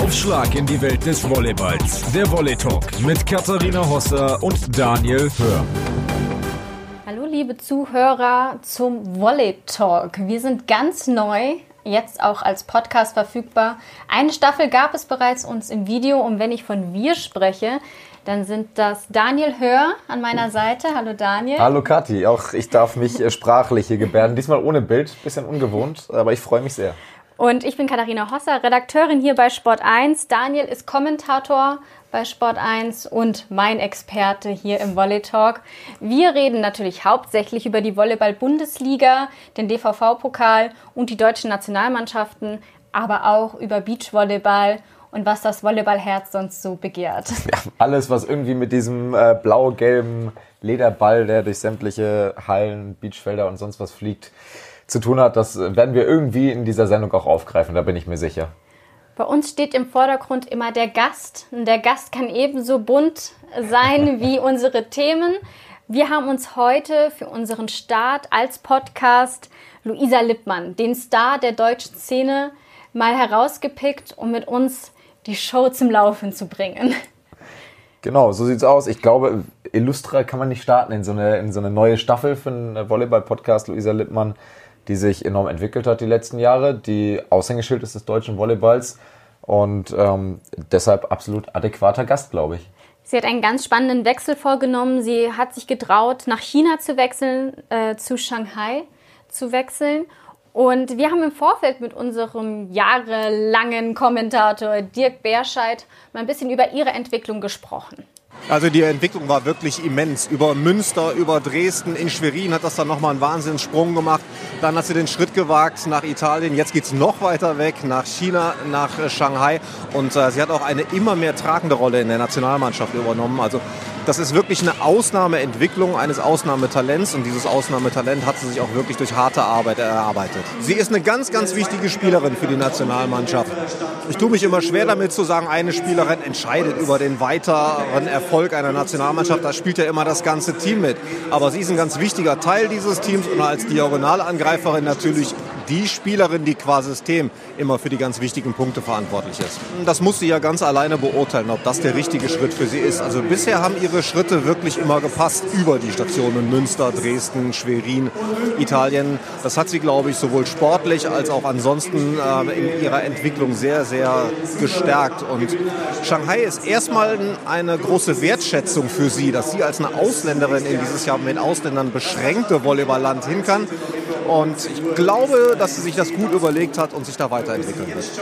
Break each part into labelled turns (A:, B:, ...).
A: Aufschlag in die Welt des Volleyballs. Der Volley Talk mit Katharina Hosser und Daniel Hör.
B: Hallo liebe Zuhörer zum Volley Talk. Wir sind ganz neu, jetzt auch als Podcast verfügbar. Eine Staffel gab es bereits uns im Video und wenn ich von wir spreche, dann sind das Daniel Hör an meiner Seite. Hallo Daniel.
C: Hallo Kathi, auch ich darf mich äh, sprachlich hier gebärden. Diesmal ohne Bild, bisschen ungewohnt, aber ich freue mich sehr.
B: Und ich bin Katharina Hosser, Redakteurin hier bei Sport 1. Daniel ist Kommentator bei Sport 1 und mein Experte hier im Volley Talk. Wir reden natürlich hauptsächlich über die Volleyball-Bundesliga, den DVV-Pokal und die deutschen Nationalmannschaften, aber auch über Beachvolleyball und was das Volleyballherz sonst so begehrt.
C: Ja, alles, was irgendwie mit diesem äh, blau-gelben Lederball, der durch sämtliche Hallen, Beachfelder und sonst was fliegt, zu tun hat, das werden wir irgendwie in dieser Sendung auch aufgreifen, da bin ich mir sicher.
B: Bei uns steht im Vordergrund immer der Gast. Und der Gast kann ebenso bunt sein wie unsere Themen. Wir haben uns heute für unseren Start als Podcast Luisa Lippmann, den Star der deutschen Szene, mal herausgepickt, um mit uns die Show zum Laufen zu bringen.
C: Genau, so sieht's aus. Ich glaube, Illustra kann man nicht starten in so eine, in so eine neue Staffel für einen Volleyball-Podcast. Luisa Lippmann die sich enorm entwickelt hat die letzten Jahre, die Aushängeschild ist des deutschen Volleyballs und ähm, deshalb absolut adäquater Gast, glaube ich.
B: Sie hat einen ganz spannenden Wechsel vorgenommen. Sie hat sich getraut, nach China zu wechseln, äh, zu Shanghai zu wechseln. Und wir haben im Vorfeld mit unserem jahrelangen Kommentator Dirk Berscheid mal ein bisschen über ihre Entwicklung gesprochen.
D: Also die Entwicklung war wirklich immens. Über Münster, über Dresden, in Schwerin hat das dann nochmal einen Wahnsinnssprung gemacht. Dann hat sie den Schritt gewagt nach Italien. Jetzt geht es noch weiter weg, nach China, nach äh, Shanghai. Und äh, sie hat auch eine immer mehr tragende Rolle in der Nationalmannschaft übernommen. Also das ist wirklich eine Ausnahmeentwicklung eines Ausnahmetalents und dieses Ausnahmetalent hat sie sich auch wirklich durch harte Arbeit erarbeitet. Sie ist eine ganz, ganz wichtige Spielerin für die Nationalmannschaft. Ich tue mich immer schwer damit zu sagen, eine Spielerin entscheidet über den weiteren Erfolg einer Nationalmannschaft. Da spielt ja immer das ganze Team mit. Aber sie ist ein ganz wichtiger Teil dieses Teams und als Diagonalangreiferin natürlich die Spielerin, die qua System immer für die ganz wichtigen Punkte verantwortlich ist. Das muss sie ja ganz alleine beurteilen, ob das der richtige Schritt für sie ist. Also bisher haben ihre Schritte wirklich immer gepasst über die Stationen Münster, Dresden, Schwerin, Italien. Das hat sie, glaube ich, sowohl sportlich als auch ansonsten äh, in ihrer Entwicklung sehr, sehr gestärkt. Und Shanghai ist erstmal eine große Wertschätzung für sie, dass sie als eine Ausländerin in dieses Jahr mit Ausländern beschränkte Volleyballland hin kann. Und ich glaube, dass sie sich das gut überlegt hat und sich da weiterentwickeln wird.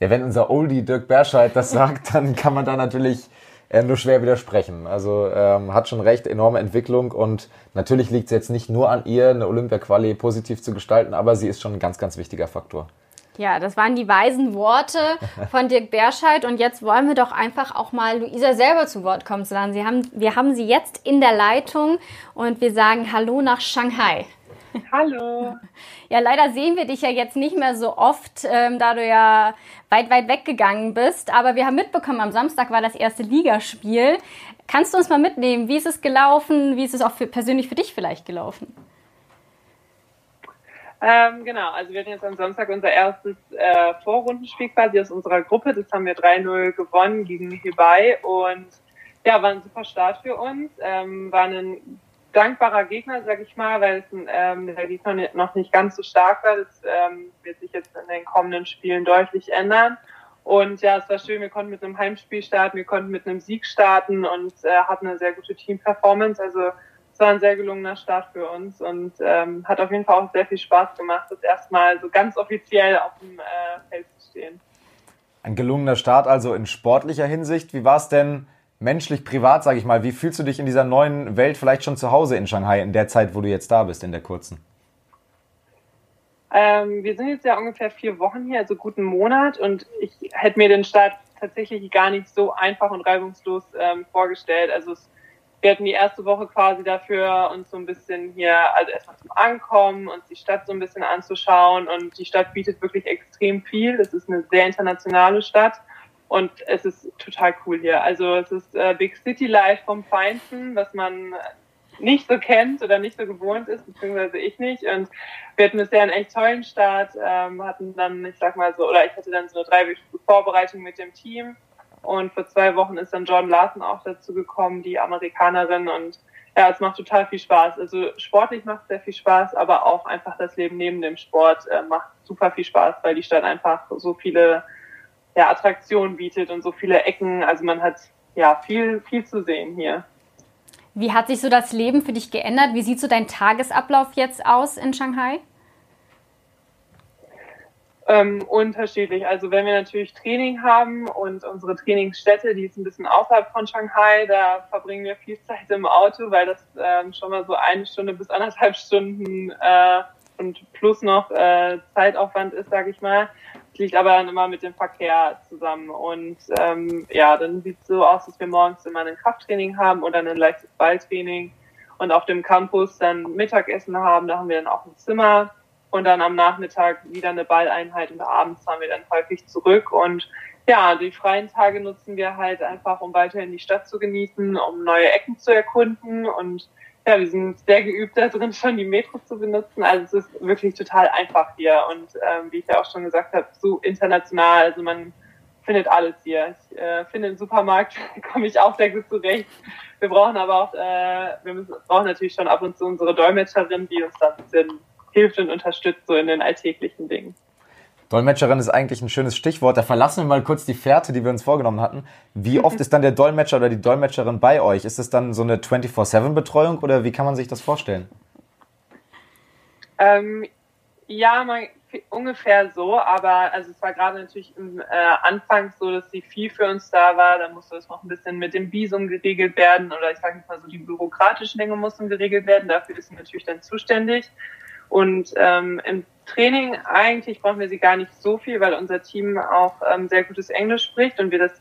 C: Ja, wenn unser Oldie Dirk Berscheid das sagt, dann kann man da natürlich äh, nur schwer widersprechen. Also ähm, hat schon recht, enorme Entwicklung und natürlich liegt es jetzt nicht nur an ihr, eine Olympia-Quali positiv zu gestalten, aber sie ist schon ein ganz, ganz wichtiger Faktor.
B: Ja, das waren die weisen Worte von Dirk Berscheid und jetzt wollen wir doch einfach auch mal Luisa selber zu Wort kommen zu lassen. Sie haben, wir haben sie jetzt in der Leitung und wir sagen Hallo nach Shanghai.
E: Hallo.
B: Ja, leider sehen wir dich ja jetzt nicht mehr so oft, ähm, da du ja weit, weit weggegangen bist. Aber wir haben mitbekommen, am Samstag war das erste Ligaspiel. Kannst du uns mal mitnehmen? Wie ist es gelaufen? Wie ist es auch für, persönlich für dich vielleicht gelaufen?
E: Ähm, genau, also wir hatten jetzt am Samstag unser erstes äh, Vorrundenspiel quasi aus unserer Gruppe. Das haben wir 3-0 gewonnen gegen Hibei und ja, war ein super Start für uns. Ähm, war ein dankbarer Gegner, sag ich mal, weil es ähm, der Gegner noch nicht ganz so stark war. Das ähm, wird sich jetzt in den kommenden Spielen deutlich ändern. Und ja, es war schön, wir konnten mit einem Heimspiel starten, wir konnten mit einem Sieg starten und äh, hatten eine sehr gute Team-Performance. Also es war ein sehr gelungener Start für uns und ähm, hat auf jeden Fall auch sehr viel Spaß gemacht, das erstmal so ganz offiziell auf dem äh, Feld zu stehen.
C: Ein gelungener Start also in sportlicher Hinsicht. Wie war es denn menschlich, privat, sage ich mal, wie fühlst du dich in dieser neuen Welt vielleicht schon zu Hause in Shanghai, in der Zeit, wo du jetzt da bist, in der kurzen?
E: Ähm, wir sind jetzt ja ungefähr vier Wochen hier, also guten Monat, und ich hätte mir den Start tatsächlich gar nicht so einfach und reibungslos ähm, vorgestellt. Also es, wir hatten die erste Woche quasi dafür, uns so ein bisschen hier, also erstmal zum Ankommen, uns die Stadt so ein bisschen anzuschauen. Und die Stadt bietet wirklich extrem viel. Es ist eine sehr internationale Stadt. Und es ist total cool hier. Also es ist äh, Big City Life vom Feinsten, was man nicht so kennt oder nicht so gewohnt ist, beziehungsweise ich nicht. Und wir hatten bisher einen echt tollen Start, ähm, hatten dann, ich sag mal so, oder ich hatte dann so eine dreiwöchige Vorbereitung mit dem Team. Und vor zwei Wochen ist dann Jordan Larson auch dazu gekommen, die Amerikanerin. Und ja, es macht total viel Spaß. Also sportlich macht sehr viel Spaß, aber auch einfach das Leben neben dem Sport äh, macht super viel Spaß, weil die Stadt einfach so viele ja, Attraktionen bietet und so viele Ecken. Also man hat ja viel, viel zu sehen hier.
B: Wie hat sich so das Leben für dich geändert? Wie sieht so dein Tagesablauf jetzt aus in Shanghai?
E: Ähm, unterschiedlich. Also wenn wir natürlich Training haben und unsere Trainingsstätte, die ist ein bisschen außerhalb von Shanghai, da verbringen wir viel Zeit im Auto, weil das ähm, schon mal so eine Stunde bis anderthalb Stunden äh, und plus noch äh, Zeitaufwand ist, sage ich mal. Liegt aber dann immer mit dem Verkehr zusammen. Und ähm, ja, dann sieht es so aus, dass wir morgens immer ein Krafttraining haben oder ein leichtes Balltraining und auf dem Campus dann Mittagessen haben. Da haben wir dann auch ein Zimmer und dann am Nachmittag wieder eine Balleinheit und abends fahren wir dann häufig zurück. Und ja, die freien Tage nutzen wir halt einfach, um weiterhin die Stadt zu genießen, um neue Ecken zu erkunden und ja, wir sind sehr geübt da drin, schon die Metro zu benutzen. Also es ist wirklich total einfach hier und ähm, wie ich ja auch schon gesagt habe, so international. Also man findet alles hier. Ich äh, finde im Supermarkt komme ich auch sehr gut zurecht. Wir brauchen aber auch, äh, wir müssen, brauchen natürlich schon ab und zu unsere Dolmetscherin, die uns da ein bisschen hilft und unterstützt so in den alltäglichen Dingen.
C: Dolmetscherin ist eigentlich ein schönes Stichwort. Da verlassen wir mal kurz die Fährte, die wir uns vorgenommen hatten. Wie oft ist dann der Dolmetscher oder die Dolmetscherin bei euch? Ist es dann so eine 24-7-Betreuung oder wie kann man sich das vorstellen?
E: Ähm, ja, man, ungefähr so, aber also es war gerade natürlich im äh, Anfang so, dass sie viel für uns da war. Da musste es noch ein bisschen mit dem Visum geregelt werden oder ich sage jetzt mal so, die bürokratischen Dinge mussten geregelt werden. Dafür ist sie natürlich dann zuständig. Und ähm, im Training eigentlich brauchen wir sie gar nicht so viel, weil unser Team auch ähm, sehr gutes Englisch spricht und wir das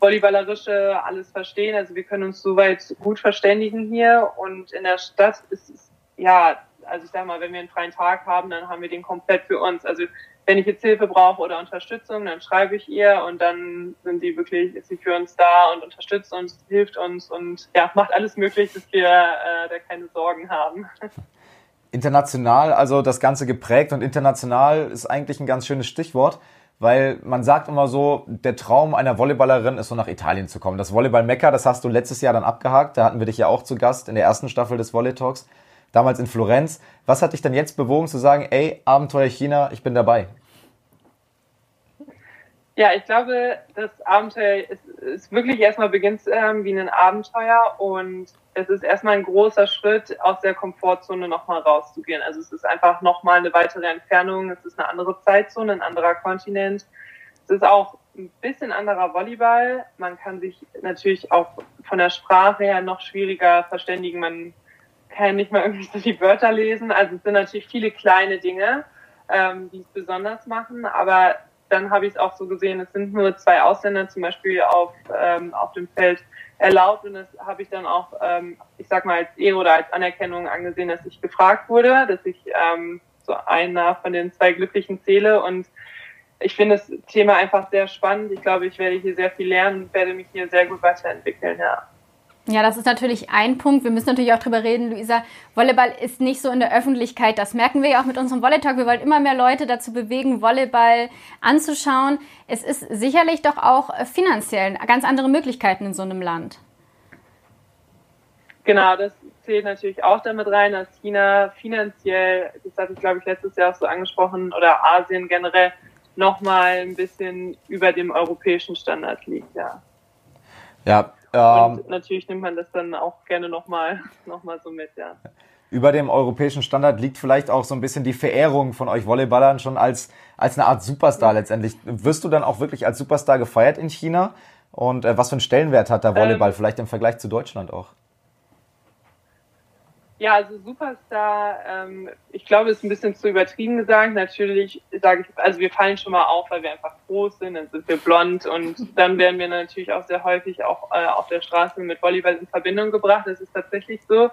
E: Volleyballerische alles verstehen. Also wir können uns soweit gut verständigen hier und in der Stadt ist es, ja, also ich sag mal, wenn wir einen freien Tag haben, dann haben wir den komplett für uns. Also wenn ich jetzt Hilfe brauche oder Unterstützung, dann schreibe ich ihr und dann sind die wirklich, ist sie für uns da und unterstützt uns, hilft uns und ja, macht alles möglich, dass wir äh, da keine Sorgen haben.
C: International, also das Ganze geprägt und international ist eigentlich ein ganz schönes Stichwort, weil man sagt immer so, der Traum einer Volleyballerin ist so nach Italien zu kommen. Das Volleyball-Mekka, das hast du letztes Jahr dann abgehakt, da hatten wir dich ja auch zu Gast in der ersten Staffel des Volley Talks, damals in Florenz. Was hat dich dann jetzt bewogen zu sagen, ey, Abenteuer China, ich bin dabei?
E: Ja, ich glaube, das Abenteuer ist, ist wirklich erstmal beginnt ähm, wie ein Abenteuer und es ist erstmal ein großer Schritt, aus der Komfortzone nochmal rauszugehen. Also es ist einfach nochmal eine weitere Entfernung, es ist eine andere Zeitzone, ein anderer Kontinent. Es ist auch ein bisschen anderer Volleyball. Man kann sich natürlich auch von der Sprache her noch schwieriger verständigen. Man kann nicht mal irgendwie so die Wörter lesen. Also es sind natürlich viele kleine Dinge, ähm, die es besonders machen, aber dann habe ich es auch so gesehen, es sind nur zwei Ausländer zum Beispiel auf, ähm, auf dem Feld erlaubt und das habe ich dann auch, ähm, ich sag mal, als Ehre oder als Anerkennung angesehen, dass ich gefragt wurde, dass ich ähm, so einer von den zwei Glücklichen zähle und ich finde das Thema einfach sehr spannend. Ich glaube, ich werde hier sehr viel lernen und werde mich hier sehr gut weiterentwickeln, ja.
B: Ja, das ist natürlich ein Punkt. Wir müssen natürlich auch drüber reden, Luisa. Volleyball ist nicht so in der Öffentlichkeit. Das merken wir ja auch mit unserem Volley-Talk. Wir wollen immer mehr Leute dazu bewegen, Volleyball anzuschauen. Es ist sicherlich doch auch finanziell ganz andere Möglichkeiten in so einem Land.
E: Genau, das zählt natürlich auch damit rein, dass China finanziell, das hatte ich glaube ich letztes Jahr auch so angesprochen, oder Asien generell nochmal ein bisschen über dem europäischen Standard liegt, ja.
C: Ja,
E: ähm, und natürlich nimmt man das dann auch gerne nochmal noch mal so mit, ja.
C: Über dem europäischen Standard liegt vielleicht auch so ein bisschen die Verehrung von euch Volleyballern schon als, als eine Art Superstar letztendlich. Wirst du dann auch wirklich als Superstar gefeiert in China? Und äh, was für einen Stellenwert hat der Volleyball ähm, vielleicht im Vergleich zu Deutschland auch?
E: Ja, also Superstar, ähm, ich glaube, ist ein bisschen zu übertrieben gesagt. Natürlich sage ich, also wir fallen schon mal auf, weil wir einfach groß sind, dann sind wir blond und dann werden wir natürlich auch sehr häufig auch äh, auf der Straße mit Volleyball in Verbindung gebracht. Das ist tatsächlich so.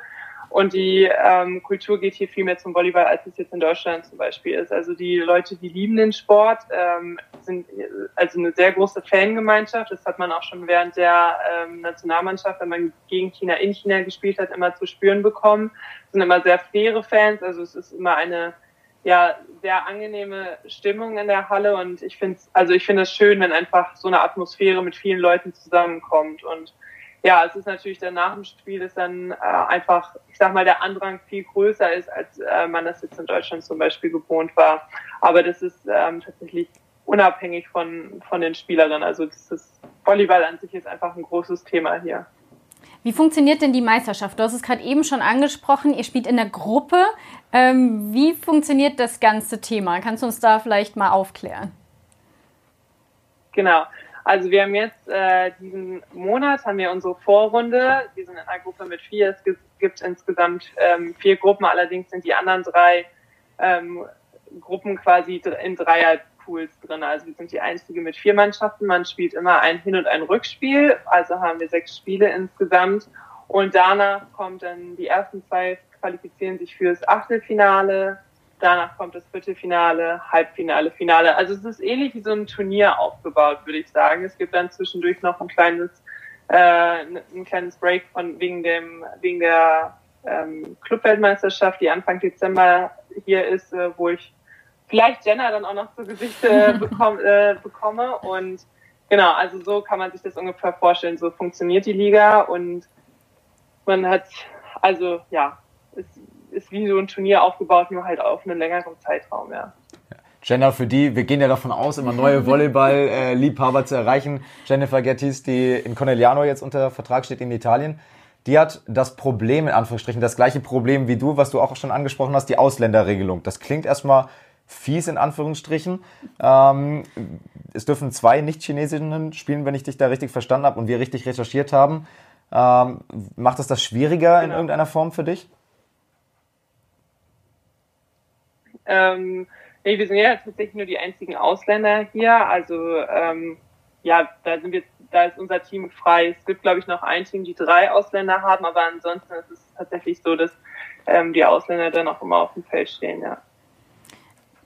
E: Und die ähm, Kultur geht hier viel mehr zum Volleyball, als es jetzt in Deutschland zum Beispiel ist. Also die Leute, die lieben den Sport, ähm, sind also eine sehr große Fangemeinschaft. Das hat man auch schon während der ähm, Nationalmannschaft, wenn man gegen China in China gespielt hat, immer zu spüren bekommen. Es sind immer sehr faire Fans. Also es ist immer eine ja sehr angenehme Stimmung in der Halle und ich finde also ich finde es schön, wenn einfach so eine Atmosphäre mit vielen Leuten zusammenkommt und ja, es ist natürlich dann nach dem Spiel ist dann äh, einfach, ich sag mal, der Andrang viel größer ist, als äh, man das jetzt in Deutschland zum Beispiel gewohnt war. Aber das ist ähm, tatsächlich unabhängig von, von den Spielerinnen. Also das ist, Volleyball an sich ist einfach ein großes Thema hier.
B: Wie funktioniert denn die Meisterschaft? Du hast es gerade eben schon angesprochen, ihr spielt in der Gruppe. Ähm, wie funktioniert das ganze Thema? Kannst du uns da vielleicht mal aufklären?
E: Genau. Also wir haben jetzt äh, diesen Monat haben wir unsere Vorrunde. Wir sind in einer Gruppe mit vier. Es gibt insgesamt ähm, vier Gruppen. Allerdings sind die anderen drei ähm, Gruppen quasi in Dreierpools drin. Also wir sind die einzige mit vier Mannschaften. Man spielt immer ein Hin- und ein Rückspiel. Also haben wir sechs Spiele insgesamt. Und danach kommt dann die ersten zwei qualifizieren sich fürs Achtelfinale Danach kommt das Viertelfinale, Halbfinale, Finale. Also es ist ähnlich wie so ein Turnier aufgebaut, würde ich sagen. Es gibt dann zwischendurch noch ein kleines, äh, ein kleines Break von wegen dem, wegen der ähm, Clubweltmeisterschaft, die Anfang Dezember hier ist, äh, wo ich vielleicht Jenna dann auch noch zu Gesicht äh, bekomm, äh, bekomme. Und genau, also so kann man sich das ungefähr vorstellen. So funktioniert die Liga und man hat, also ja, ist wie so ein Turnier aufgebaut, nur halt auf einen längeren Zeitraum, ja.
C: Jenna, für die, wir gehen ja davon aus, immer neue Volleyball-Liebhaber zu erreichen. Jennifer Gettis, die in Conegliano jetzt unter Vertrag steht in Italien, die hat das Problem, in Anführungsstrichen, das gleiche Problem wie du, was du auch schon angesprochen hast, die Ausländerregelung. Das klingt erstmal fies in Anführungsstrichen. Ähm, es dürfen zwei Nicht-Chinesinnen spielen, wenn ich dich da richtig verstanden habe und wir richtig recherchiert haben. Ähm, macht das das schwieriger genau. in irgendeiner Form für dich?
E: Ähm, nee, wir sind ja tatsächlich nur die einzigen Ausländer hier. Also ähm, ja, da sind wir, da ist unser Team frei. Es gibt, glaube ich, noch ein Team, die drei Ausländer haben, aber ansonsten ist es tatsächlich so, dass ähm, die Ausländer dann auch immer auf dem Feld stehen, ja.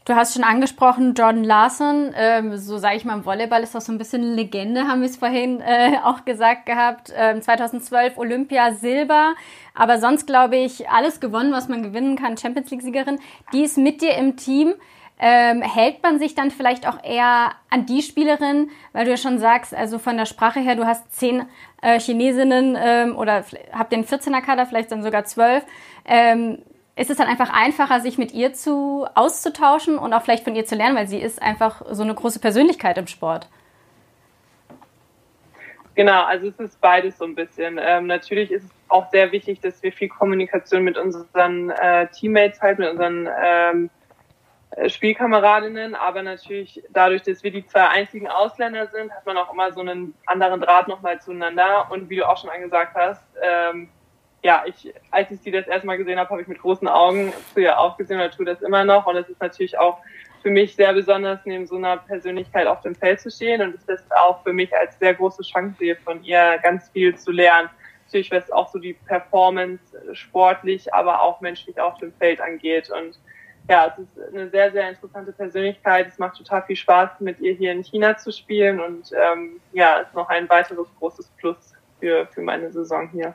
B: Du hast schon angesprochen, Jordan Larson, ähm, so sage ich mal im Volleyball ist das so ein bisschen eine Legende, haben wir es vorhin äh, auch gesagt gehabt. Ähm, 2012 Olympia Silber, aber sonst glaube ich alles gewonnen, was man gewinnen kann. Champions League Siegerin, die ist mit dir im Team. Ähm, hält man sich dann vielleicht auch eher an die Spielerin, weil du ja schon sagst, also von der Sprache her, du hast zehn äh, Chinesinnen ähm, oder habt den 14er Kader, vielleicht dann sogar zwölf. Ähm, ist es dann einfach einfacher, sich mit ihr zu auszutauschen und auch vielleicht von ihr zu lernen, weil sie ist einfach so eine große Persönlichkeit im Sport.
E: Genau, also es ist beides so ein bisschen. Ähm, natürlich ist es auch sehr wichtig, dass wir viel Kommunikation mit unseren äh, Teammates halten, mit unseren ähm, äh, Spielkameradinnen, aber natürlich dadurch, dass wir die zwei einzigen Ausländer sind, hat man auch immer so einen anderen Draht nochmal zueinander. Und wie du auch schon angesagt hast, ähm, ja, ich, als ich sie das erste Mal gesehen habe, habe ich mit großen Augen zu ihr aufgesehen oder tue das immer noch. Und es ist natürlich auch für mich sehr besonders, neben so einer Persönlichkeit auf dem Feld zu stehen. Und ich das auch für mich als sehr große Chance sehe, von ihr ganz viel zu lernen. Natürlich, was auch so die Performance sportlich, aber auch menschlich auf dem Feld angeht. Und ja, es ist eine sehr, sehr interessante Persönlichkeit. Es macht total viel Spaß, mit ihr hier in China zu spielen. Und ähm, ja, ist noch ein weiteres großes Plus für, für meine Saison hier.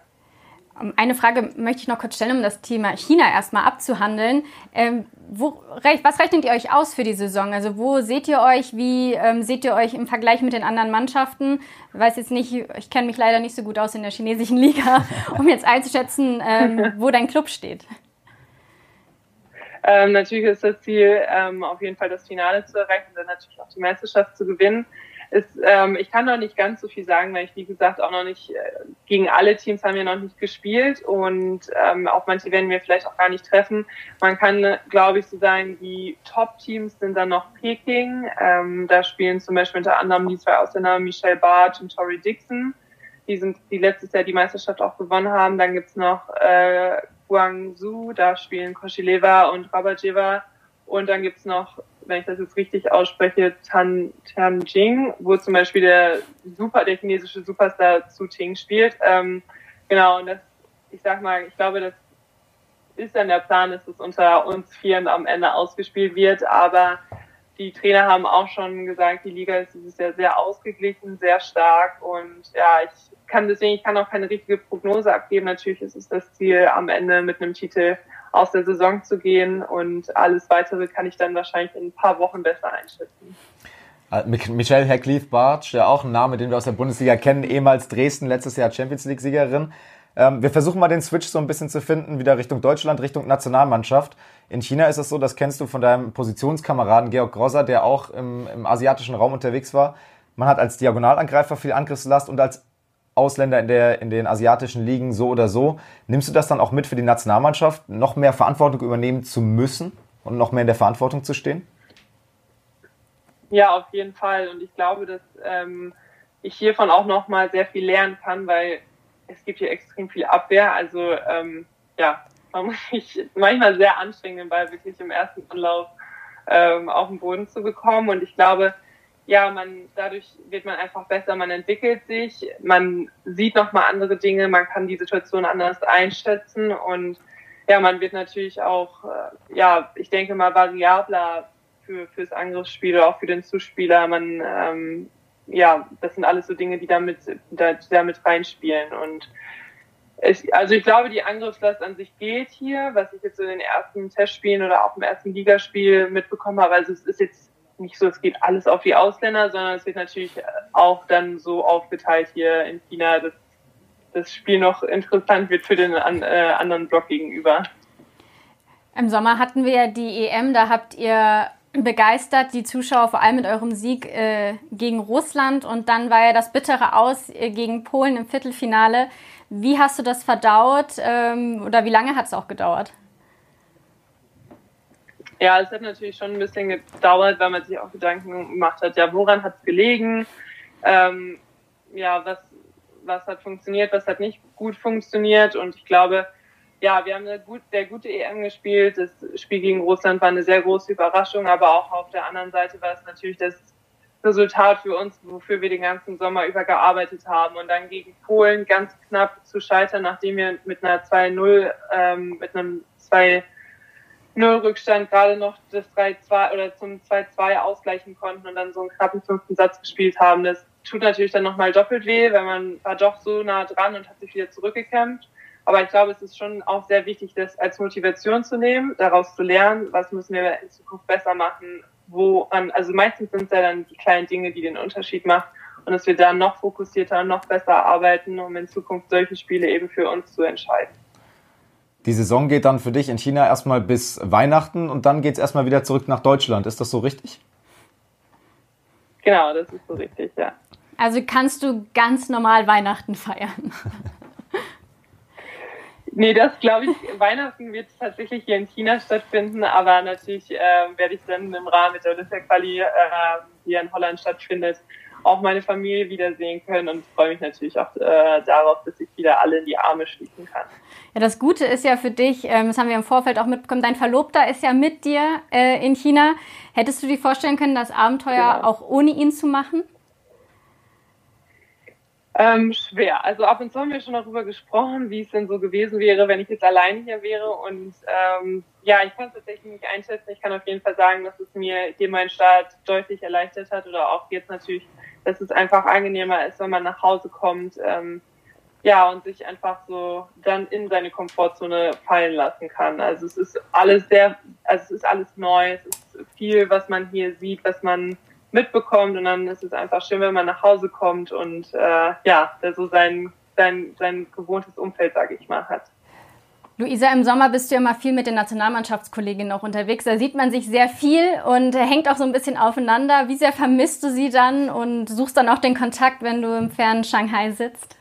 B: Eine Frage möchte ich noch kurz stellen, um das Thema China erstmal abzuhandeln. Ähm, wo, was rechnet ihr euch aus für die Saison? Also wo seht ihr euch? Wie ähm, seht ihr euch im Vergleich mit den anderen Mannschaften? Ich weiß jetzt nicht, ich kenne mich leider nicht so gut aus in der chinesischen Liga, um jetzt einzuschätzen, ähm, wo dein Club steht.
E: Ähm, natürlich ist das Ziel, ähm, auf jeden Fall das Finale zu erreichen und dann natürlich auch die Meisterschaft zu gewinnen ist, ähm, ich kann noch nicht ganz so viel sagen, weil ich, wie gesagt, auch noch nicht, äh, gegen alle Teams haben wir noch nicht gespielt und ähm, auch manche werden wir vielleicht auch gar nicht treffen. Man kann, glaube ich, so sagen, die Top-Teams sind dann noch Peking. Ähm, da spielen zum Beispiel unter anderem die zwei Ausländer Michelle Barth und Tori Dixon. Die sind, die letztes Jahr die Meisterschaft auch gewonnen haben. Dann gibt's noch äh, Guangzhou, da spielen Koshileva und Rabajeva. Und dann gibt's noch wenn ich das jetzt richtig ausspreche, Tan, Tan Jing, wo zum Beispiel der super, der chinesische Superstar Zu Ting spielt. Ähm, genau, und das, ich sag mal, ich glaube, dass ist dann der Plan, dass es unter uns Vieren am Ende ausgespielt wird. Aber die Trainer haben auch schon gesagt, die Liga ist dieses Jahr sehr ausgeglichen, sehr stark. Und ja, ich kann deswegen, ich kann auch keine richtige Prognose abgeben. Natürlich ist es das Ziel, am Ende mit einem Titel aus der Saison zu gehen. Und alles weitere kann ich dann wahrscheinlich in ein paar Wochen besser einschätzen.
C: Äh, Michelle Heckleaf Bartsch, ja auch ein Name, den wir aus der Bundesliga kennen, ehemals Dresden, letztes Jahr Champions League-Siegerin. Ähm, wir versuchen mal den Switch so ein bisschen zu finden, wieder Richtung Deutschland, Richtung Nationalmannschaft. In China ist es so, das kennst du von deinem Positionskameraden Georg Grosser, der auch im, im asiatischen Raum unterwegs war. Man hat als Diagonalangreifer viel Angriffslast und als Ausländer in, der, in den asiatischen Ligen so oder so. Nimmst du das dann auch mit für die Nationalmannschaft, noch mehr Verantwortung übernehmen zu müssen und noch mehr in der Verantwortung zu stehen?
E: Ja, auf jeden Fall. Und ich glaube, dass ähm, ich hiervon auch noch mal sehr viel lernen kann, weil es gibt hier extrem viel Abwehr. Also ähm, ja, man muss sich manchmal sehr anstrengen, den Ball wirklich im ersten Anlauf ähm, auf den Boden zu bekommen. Und ich glaube, ja, man dadurch wird man einfach besser, man entwickelt sich, man sieht noch mal andere Dinge, man kann die Situation anders einschätzen und ja, man wird natürlich auch, äh, ja, ich denke mal variabler für fürs Angriffsspiel oder auch für den Zuspieler. Man, ähm, ja, das sind alles so Dinge, die damit, da, die damit reinspielen. Und ich, also ich glaube, die Angriffslast an sich geht hier, was ich jetzt in den ersten Testspielen oder auch im ersten Ligaspiel mitbekommen habe. Also es ist jetzt nicht so, es geht alles auf die Ausländer, sondern es wird natürlich auch dann so aufgeteilt hier in China, dass das Spiel noch interessant wird für den an, äh, anderen Block gegenüber.
B: Im Sommer hatten wir ja die EM, da habt ihr begeistert, die Zuschauer, vor allem mit eurem Sieg äh, gegen Russland. Und dann war ja das bittere Aus äh, gegen Polen im Viertelfinale. Wie hast du das verdaut ähm, oder wie lange hat es auch gedauert?
E: Ja, es hat natürlich schon ein bisschen gedauert, weil man sich auch Gedanken gemacht hat, ja, woran hat es gelegen? Ähm, ja, was, was hat funktioniert, was hat nicht gut funktioniert? Und ich glaube, ja, wir haben eine gut, sehr gute EM gespielt. Das Spiel gegen Russland war eine sehr große Überraschung, aber auch auf der anderen Seite war es natürlich das Resultat für uns, wofür wir den ganzen Sommer über gearbeitet haben. Und dann gegen Polen ganz knapp zu scheitern, nachdem wir mit einer 2-0, ähm, mit einem 2 0 Rückstand gerade noch das 3-2 oder zum 2-2 ausgleichen konnten und dann so einen knappen fünften Satz gespielt haben. Das tut natürlich dann nochmal doppelt weh, weil man war doch so nah dran und hat sich wieder zurückgekämpft. Aber ich glaube, es ist schon auch sehr wichtig, das als Motivation zu nehmen, daraus zu lernen, was müssen wir in Zukunft besser machen, woran, also meistens sind es ja dann die kleinen Dinge, die den Unterschied machen und dass wir dann noch fokussierter, noch besser arbeiten, um in Zukunft solche Spiele eben für uns zu entscheiden.
C: Die Saison geht dann für dich in China erstmal bis Weihnachten und dann geht es erstmal wieder zurück nach Deutschland. Ist das so richtig?
E: Genau, das ist so richtig, ja.
B: Also kannst du ganz normal Weihnachten feiern?
E: Nee, das glaube ich, Weihnachten wird tatsächlich hier in China stattfinden, aber natürlich äh, werde ich dann im Rahmen der Olympia-Quali, äh, die in Holland stattfindet, auch meine Familie wiedersehen können und freue mich natürlich auch äh, darauf, dass ich wieder alle in die Arme schließen kann.
B: Ja, das Gute ist ja für dich, ähm, das haben wir im Vorfeld auch mitbekommen, dein Verlobter ist ja mit dir äh, in China. Hättest du dir vorstellen können, das Abenteuer genau. auch ohne ihn zu machen?
E: Ähm, schwer. Also ab und zu haben wir schon darüber gesprochen, wie es denn so gewesen wäre, wenn ich jetzt allein hier wäre. Und ähm, ja, ich kann es tatsächlich nicht einschätzen. Ich kann auf jeden Fall sagen, dass es mir hier meinen Start deutlich erleichtert hat oder auch jetzt natürlich, dass es einfach angenehmer ist, wenn man nach Hause kommt. Ähm, ja, und sich einfach so dann in seine Komfortzone fallen lassen kann. Also es ist alles sehr, also es ist alles neu, es ist viel, was man hier sieht, was man mitbekommt und dann ist es einfach schön, wenn man nach Hause kommt und äh, ja, so sein, sein, sein gewohntes Umfeld, sage ich mal, hat.
B: Luisa, im Sommer bist du ja immer viel mit den Nationalmannschaftskolleginnen auch unterwegs. Da sieht man sich sehr viel und hängt auch so ein bisschen aufeinander. Wie sehr vermisst du sie dann und suchst dann auch den Kontakt, wenn du im fernen Shanghai sitzt?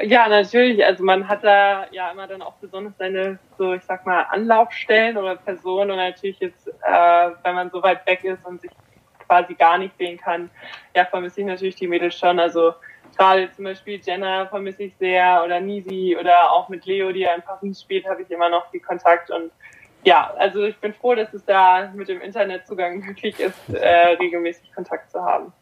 E: Ja, natürlich. Also man hat da ja immer dann auch besonders seine, so ich sag mal, Anlaufstellen oder Personen und natürlich jetzt, äh, wenn man so weit weg ist und sich quasi gar nicht sehen kann, ja, vermisse ich natürlich die Mädels schon. Also gerade zum Beispiel Jenna vermisse ich sehr oder Nisi oder auch mit Leo, die ja in Paris spielt, habe ich immer noch viel Kontakt und ja, also ich bin froh, dass es da mit dem Internetzugang möglich ist, äh, regelmäßig Kontakt zu haben.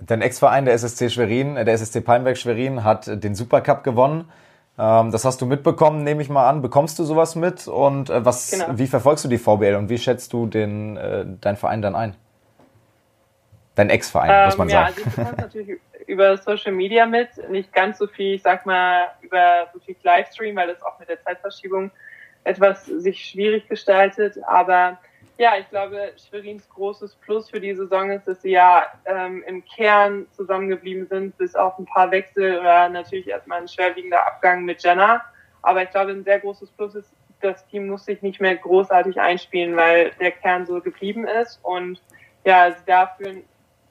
C: Dein Ex-Verein, der SSC Schwerin, äh, der SSC Palmberg Schwerin, hat den Supercup gewonnen. Ähm, das hast du mitbekommen, nehme ich mal an. Bekommst du sowas mit? Und äh, was, genau. wie verfolgst du die VBL und wie schätzt du den, äh, deinen Verein dann ein? Dein Ex-Verein, ähm, muss man
E: ja,
C: sagen.
E: Also ich bekomme natürlich über Social Media mit. Nicht ganz so viel, ich sag mal, über so viel Livestream, weil das auch mit der Zeitverschiebung etwas sich schwierig gestaltet. Aber ja, ich glaube, Schwerins großes Plus für die Saison ist, dass sie ja ähm, im Kern zusammengeblieben sind, bis auf ein paar Wechsel oder natürlich erstmal ein schwerwiegender Abgang mit Jenna. Aber ich glaube, ein sehr großes Plus ist, das Team muss sich nicht mehr großartig einspielen, weil der Kern so geblieben ist und ja, sie dafür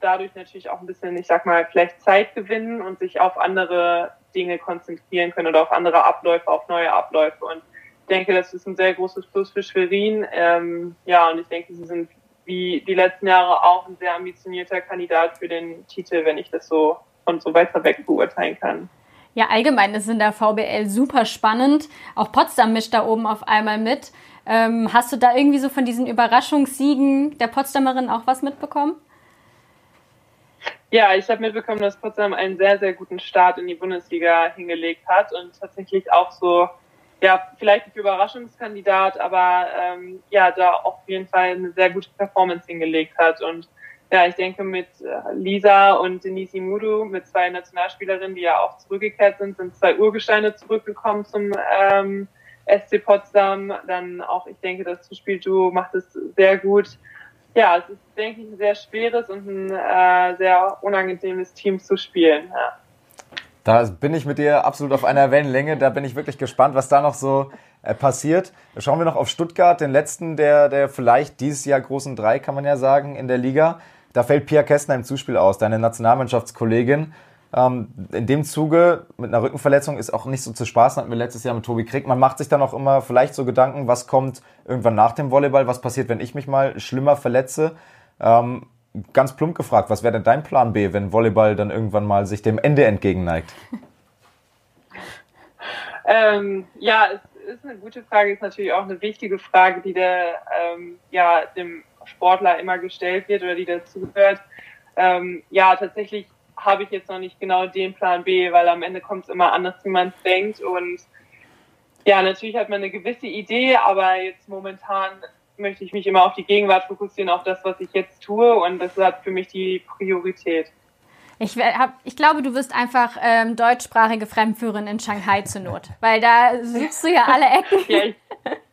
E: dadurch natürlich auch ein bisschen, ich sag mal, vielleicht Zeit gewinnen und sich auf andere Dinge konzentrieren können oder auf andere Abläufe, auf neue Abläufe. Und denke, das ist ein sehr großes Plus für Schwerin. Ähm, ja, und ich denke, sie sind wie die letzten Jahre auch ein sehr ambitionierter Kandidat für den Titel, wenn ich das so von so weiter weg beurteilen kann.
B: Ja, allgemein ist in der VBL super spannend. Auch Potsdam mischt da oben auf einmal mit. Ähm, hast du da irgendwie so von diesen Überraschungssiegen der Potsdamerin auch was mitbekommen?
E: Ja, ich habe mitbekommen, dass Potsdam einen sehr, sehr guten Start in die Bundesliga hingelegt hat und tatsächlich auch so ja, vielleicht nicht Überraschungskandidat, aber ähm, ja, da auf jeden Fall eine sehr gute Performance hingelegt hat. Und ja, ich denke mit äh, Lisa und Denise Mudu, mit zwei Nationalspielerinnen, die ja auch zurückgekehrt sind, sind zwei Urgesteine zurückgekommen zum ähm, SC Potsdam. Dann auch, ich denke, das Zuspielduo macht es sehr gut. Ja, es ist, denke ich, ein sehr schweres und ein äh, sehr unangenehmes Team zu spielen. Ja.
C: Da bin ich mit dir absolut auf einer Wellenlänge. Da bin ich wirklich gespannt, was da noch so äh, passiert. Schauen wir noch auf Stuttgart, den letzten der, der vielleicht dieses Jahr großen drei, kann man ja sagen, in der Liga. Da fällt Pia Kästner im Zuspiel aus, deine Nationalmannschaftskollegin. Ähm, in dem Zuge mit einer Rückenverletzung ist auch nicht so zu spaßen, hatten wir letztes Jahr mit Tobi Krieg. Man macht sich dann auch immer vielleicht so Gedanken, was kommt irgendwann nach dem Volleyball, was passiert, wenn ich mich mal schlimmer verletze. Ähm, ganz plump gefragt, was wäre denn dein Plan B, wenn Volleyball dann irgendwann mal sich dem Ende entgegenneigt?
E: ähm, ja, es ist eine gute Frage, ist natürlich auch eine wichtige Frage, die der, ähm, ja, dem Sportler immer gestellt wird oder die dazugehört. Ähm, ja, tatsächlich habe ich jetzt noch nicht genau den Plan B, weil am Ende kommt es immer anders, wie man es denkt. Und ja, natürlich hat man eine gewisse Idee, aber jetzt momentan möchte ich mich immer auf die Gegenwart fokussieren, auf das, was ich jetzt tue. Und das hat für mich die Priorität.
B: Ich, hab, ich glaube, du wirst einfach ähm, deutschsprachige Fremdführerin in Shanghai zur Not, weil da suchst du ja alle Ecken. ja, ich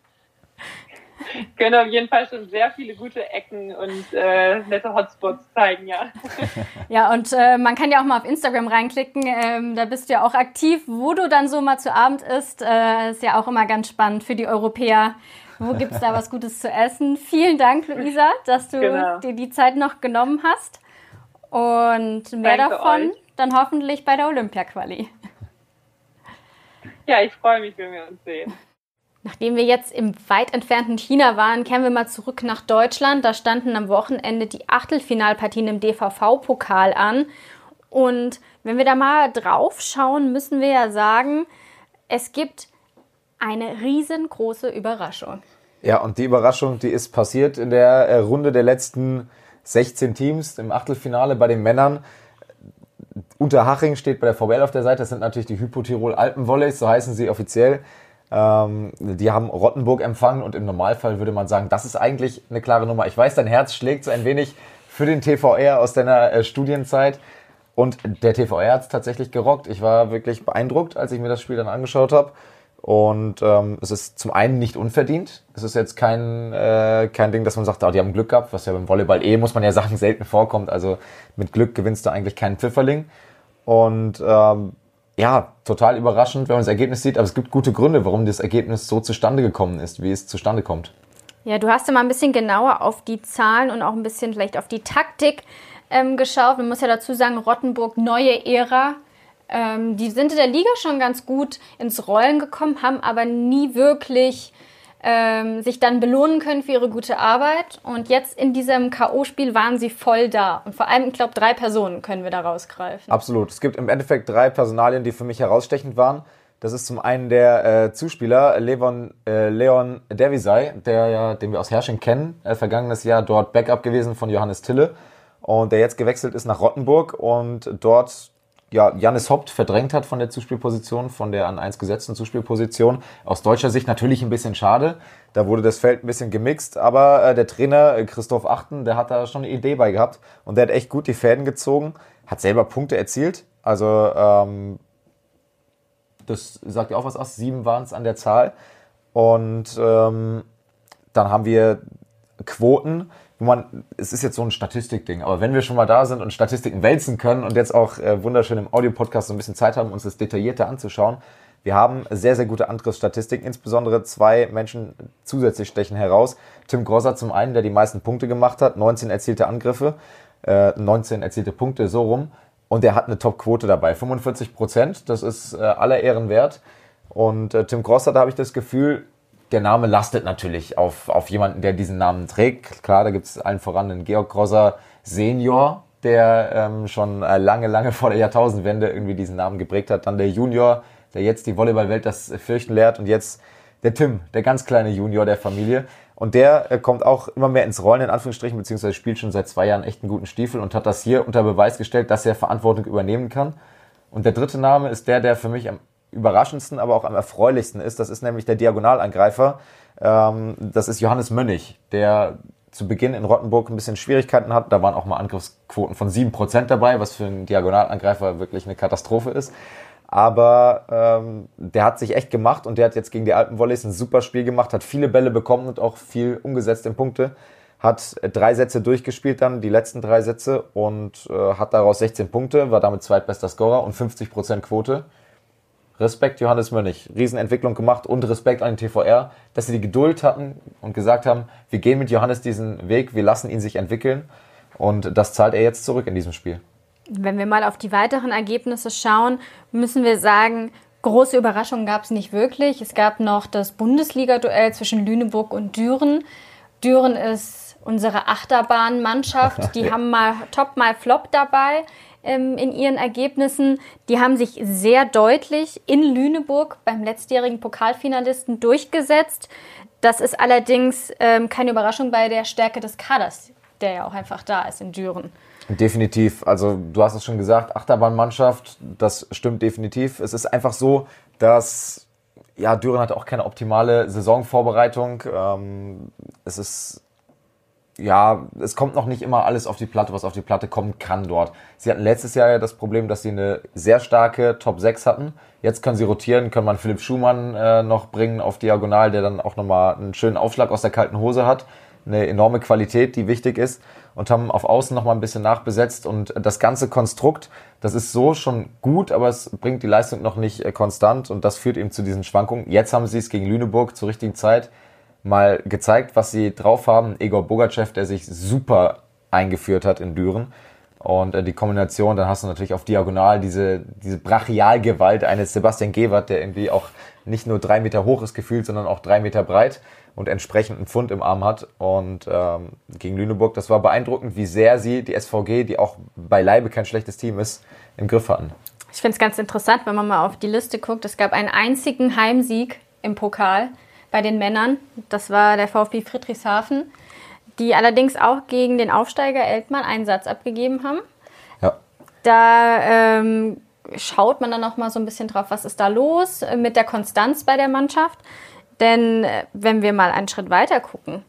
E: können auf jeden Fall schon sehr viele gute Ecken und äh, nette Hotspots zeigen, ja.
B: Ja, und äh, man kann ja auch mal auf Instagram reinklicken. Ähm, da bist du ja auch aktiv, wo du dann so mal zu Abend isst. Äh, ist ja auch immer ganz spannend für die Europäer, wo gibt es da was Gutes zu essen? Vielen Dank, Luisa, dass du genau. dir die Zeit noch genommen hast. Und mehr Danke davon euch. dann hoffentlich bei der Olympia-Quali.
E: Ja, ich freue mich, wenn wir uns sehen.
B: Nachdem wir jetzt im weit entfernten China waren, kehren wir mal zurück nach Deutschland. Da standen am Wochenende die Achtelfinalpartien im DVV-Pokal an. Und wenn wir da mal drauf schauen, müssen wir ja sagen, es gibt eine riesengroße Überraschung.
C: Ja, und die Überraschung, die ist passiert in der äh, Runde der letzten 16 Teams im Achtelfinale bei den Männern. Unterhaching steht bei der VBL auf der Seite. Das sind natürlich die Hypotirol Alpenvolleys, so heißen sie offiziell. Ähm, die haben Rottenburg empfangen und im Normalfall würde man sagen, das ist eigentlich eine klare Nummer. Ich weiß, dein Herz schlägt so ein wenig für den TVR aus deiner äh, Studienzeit. Und der TVR hat es tatsächlich gerockt. Ich war wirklich beeindruckt, als ich mir das Spiel dann angeschaut habe. Und ähm, es ist zum einen nicht unverdient. Es ist jetzt kein, äh, kein Ding, dass man sagt, ah, die haben Glück gehabt, was ja beim Volleyball eh, muss man ja sagen, selten vorkommt. Also mit Glück gewinnst du eigentlich keinen Pfifferling. Und ähm, ja, total überraschend, wenn man das Ergebnis sieht. Aber es gibt gute Gründe, warum das Ergebnis so zustande gekommen ist, wie es zustande kommt.
B: Ja, du hast ja mal ein bisschen genauer auf die Zahlen und auch ein bisschen vielleicht auf die Taktik ähm, geschaut. Man muss ja dazu sagen, Rottenburg, neue Ära ähm, die sind in der Liga schon ganz gut ins Rollen gekommen, haben aber nie wirklich ähm, sich dann belohnen können für ihre gute Arbeit. Und jetzt in diesem K.O.-Spiel waren sie voll da. Und vor allem, ich glaube, drei Personen können wir da rausgreifen.
C: Absolut. Es gibt im Endeffekt drei Personalien, die für mich herausstechend waren. Das ist zum einen der äh, Zuspieler Leon, äh, Leon Dervisay, der ja, den wir aus Hersching kennen, äh, vergangenes Jahr dort Backup gewesen von Johannes Tille und der jetzt gewechselt ist nach Rottenburg und dort ja, Janis Haupt verdrängt hat von der Zuspielposition, von der an 1 gesetzten Zuspielposition. Aus deutscher Sicht natürlich ein bisschen schade. Da wurde das Feld ein bisschen gemixt, aber äh, der Trainer äh, Christoph Achten, der hat da schon eine Idee bei gehabt und der hat echt gut die Fäden gezogen, hat selber Punkte erzielt. Also ähm, das sagt ja auch was aus. Sieben waren es an der Zahl. Und ähm, dann haben wir Quoten, wo man, es ist jetzt so ein Statistikding, aber wenn wir schon mal da sind und Statistiken wälzen können und jetzt auch äh, wunderschön im Audiopodcast so ein bisschen Zeit haben, uns das detaillierter anzuschauen, wir haben sehr, sehr gute Angriffsstatistiken, insbesondere zwei Menschen zusätzlich stechen heraus. Tim Grosser zum einen, der die meisten Punkte gemacht hat, 19 erzielte Angriffe, äh, 19 erzielte Punkte, so rum. Und er hat eine Top-Quote dabei, 45 Prozent, das ist äh, aller Ehren wert. Und äh, Tim Grosser, da habe ich das Gefühl, der Name lastet natürlich auf, auf jemanden, der diesen Namen trägt. Klar, da gibt es allen voran einen Georg Grosser Senior, der ähm, schon äh, lange, lange vor der Jahrtausendwende irgendwie diesen Namen geprägt hat. Dann der Junior, der jetzt die Volleyballwelt das Fürchten lehrt. Und jetzt der Tim, der ganz kleine Junior der Familie. Und der äh, kommt auch immer mehr ins Rollen, in Anführungsstrichen, beziehungsweise spielt schon seit zwei Jahren echt einen guten Stiefel und hat das hier unter Beweis gestellt, dass er Verantwortung übernehmen kann. Und der dritte Name ist der, der für mich am überraschendsten, aber auch am erfreulichsten ist. Das ist nämlich der Diagonalangreifer. Ähm, das ist Johannes Mönnig, der zu Beginn in Rottenburg ein bisschen Schwierigkeiten hat. Da waren auch mal Angriffsquoten von 7% dabei, was für einen Diagonalangreifer wirklich eine Katastrophe ist. Aber ähm, der hat sich echt gemacht und der hat jetzt gegen die Alpenvolleys ein super Spiel gemacht, hat viele Bälle bekommen und auch viel umgesetzt in Punkte. Hat drei Sätze durchgespielt dann, die letzten drei Sätze und äh, hat daraus 16 Punkte, war damit zweitbester Scorer und 50% Quote. Respekt Johannes Mönnig, Riesenentwicklung gemacht und Respekt an den TVR, dass sie die Geduld hatten und gesagt haben, wir gehen mit Johannes diesen Weg, wir lassen ihn sich entwickeln und das zahlt er jetzt zurück in diesem Spiel.
B: Wenn wir mal auf die weiteren Ergebnisse schauen, müssen wir sagen, große Überraschungen gab es nicht wirklich. Es gab noch das Bundesliga-Duell zwischen Lüneburg und Düren. Düren ist unsere Achterbahnmannschaft. Die haben mal Top, mal Flop dabei ähm, in ihren Ergebnissen. Die haben sich sehr deutlich in Lüneburg beim letztjährigen Pokalfinalisten durchgesetzt. Das ist allerdings ähm, keine Überraschung bei der Stärke des Kaders, der ja auch einfach da ist in Düren.
C: Definitiv. Also du hast es schon gesagt, Achterbahnmannschaft, das stimmt definitiv. Es ist einfach so, dass ja, Düren hat auch keine optimale Saisonvorbereitung. Ähm, es ist ja, es kommt noch nicht immer alles auf die Platte, was auf die Platte kommen kann dort. Sie hatten letztes Jahr ja das Problem, dass sie eine sehr starke Top 6 hatten. Jetzt können sie rotieren, können man Philipp Schumann äh, noch bringen auf Diagonal, der dann auch nochmal einen schönen Aufschlag aus der kalten Hose hat. Eine enorme Qualität, die wichtig ist. Und haben auf Außen nochmal ein bisschen nachbesetzt. Und das ganze Konstrukt, das ist so schon gut, aber es bringt die Leistung noch nicht äh, konstant. Und das führt eben zu diesen Schwankungen. Jetzt haben sie es gegen Lüneburg zur richtigen Zeit mal gezeigt, was sie drauf haben. Egor Bogachev, der sich super eingeführt hat in Düren. Und äh, die Kombination, dann hast du natürlich auf Diagonal diese, diese Brachialgewalt eines Sebastian Gewert, der irgendwie auch nicht nur drei Meter hoch ist gefühlt, sondern auch drei Meter breit und entsprechend einen Pfund im Arm hat. Und ähm, gegen Lüneburg, das war beeindruckend, wie sehr sie die SVG, die auch beileibe kein schlechtes Team ist, im Griff hatten.
B: Ich finde es ganz interessant, wenn man mal auf die Liste guckt. Es gab einen einzigen Heimsieg im Pokal bei den Männern. Das war der VfB Friedrichshafen, die allerdings auch gegen den Aufsteiger Eltmann einen Satz abgegeben haben.
C: Ja.
B: Da ähm, schaut man dann noch mal so ein bisschen drauf, was ist da los mit der Konstanz bei der Mannschaft. Denn äh, wenn wir mal einen Schritt weiter gucken,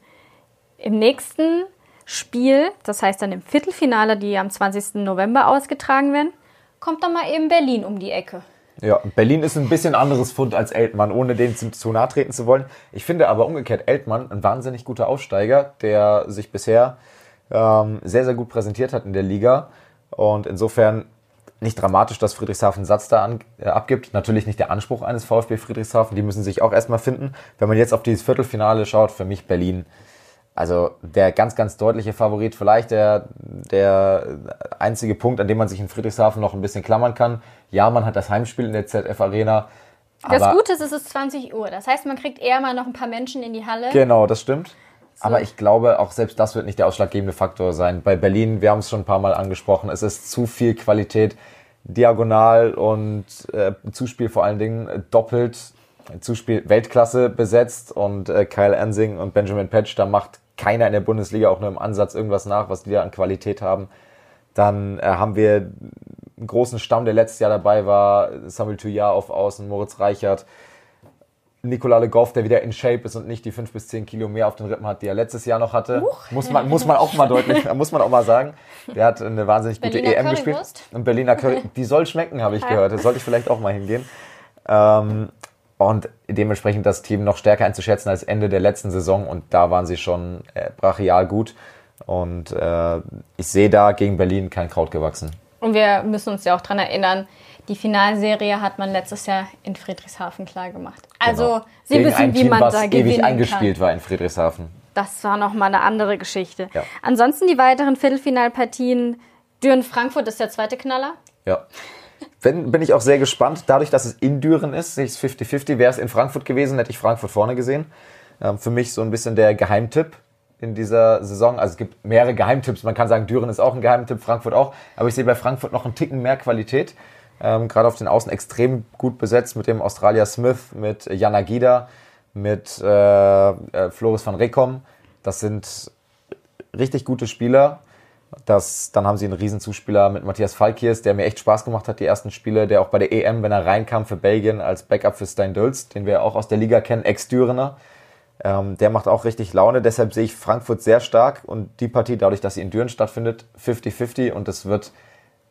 B: im nächsten Spiel, das heißt dann im Viertelfinale, die am 20. November ausgetragen werden, kommt dann mal eben Berlin um die Ecke.
C: Ja, Berlin ist ein bisschen anderes Fund als Eltmann, ohne zu, zu nahe treten zu wollen. Ich finde aber umgekehrt Eltmann ein wahnsinnig guter Aufsteiger, der sich bisher ähm, sehr, sehr gut präsentiert hat in der Liga. Und insofern nicht dramatisch, dass Friedrichshafen Satz da an, äh, abgibt. Natürlich nicht der Anspruch eines VfB Friedrichshafen. Die müssen sich auch erstmal finden. Wenn man jetzt auf dieses Viertelfinale schaut, für mich Berlin also der ganz, ganz deutliche Favorit, vielleicht der, der einzige Punkt, an dem man sich in Friedrichshafen noch ein bisschen klammern kann. Ja, man hat das Heimspiel in der ZF Arena.
B: Das Gute ist, es ist 20 Uhr. Das heißt, man kriegt eher mal noch ein paar Menschen in die Halle.
C: Genau, das stimmt. So. Aber ich glaube, auch selbst das wird nicht der ausschlaggebende Faktor sein. Bei Berlin, wir haben es schon ein paar Mal angesprochen, es ist zu viel Qualität, diagonal und äh, Zuspiel vor allen Dingen doppelt. Zuspiel Weltklasse besetzt und äh, Kyle Ensing und Benjamin Patch, da macht keiner in der Bundesliga auch nur im Ansatz irgendwas nach, was die da an Qualität haben. Dann äh, haben wir einen großen Stamm, der letztes Jahr dabei war. Samuel Tuyar auf Außen, Moritz Reichert, Nicolas Le Goff, der wieder in Shape ist und nicht die 5 bis 10 Kilo mehr auf den Rippen hat, die er letztes Jahr noch hatte. Muss man, muss man auch mal deutlich, muss man auch mal sagen. Der hat eine wahnsinnig gute
B: Berliner
C: EM gespielt.
B: Currywurst?
C: Und Berliner Curry, die soll schmecken, habe ich gehört. Da sollte ich vielleicht auch mal hingehen. Ähm, und dementsprechend das Team noch stärker einzuschätzen als Ende der letzten Saison. Und da waren sie schon äh, brachial gut. Und äh, ich sehe da gegen Berlin kein Kraut gewachsen.
B: Und wir müssen uns ja auch dran erinnern, die Finalserie hat man letztes Jahr in Friedrichshafen klar gemacht. Also
C: Genau.
B: sie
C: Gegen
B: wissen, wie
C: Team,
B: man
C: was
B: da
C: ewig
B: gewinnen
C: eingespielt
B: kann.
C: war in Friedrichshafen.
B: Das war nochmal eine andere Geschichte.
C: Ja.
B: Ansonsten die weiteren Viertelfinalpartien. Düren-Frankfurt ist der zweite Knaller.
C: Ja. Wenn, bin ich auch sehr gespannt. Dadurch, dass es in Düren ist, sehe ich es 50-50. Wäre es in Frankfurt gewesen, hätte ich Frankfurt vorne gesehen. Ähm, für mich so ein bisschen der Geheimtipp in dieser Saison. Also es gibt mehrere Geheimtipps. Man kann sagen, Düren ist auch ein Geheimtipp, Frankfurt auch. Aber ich sehe bei Frankfurt noch einen Ticken mehr Qualität. Ähm, Gerade auf den Außen extrem gut besetzt mit dem Australier Smith, mit Jana Gida, mit äh, äh, Floris van Rekom. Das sind richtig gute Spieler. Das, dann haben sie einen riesen Zuspieler mit Matthias Falkiers, der mir echt Spaß gemacht hat, die ersten Spiele, der auch bei der EM, wenn er reinkam für Belgien als Backup für Stein Dölz, den wir auch aus der Liga kennen, Ex-Dürener. Ähm, der macht auch richtig Laune, deshalb sehe ich Frankfurt sehr stark und die Partie, dadurch, dass sie in Düren stattfindet, 50-50 und es wird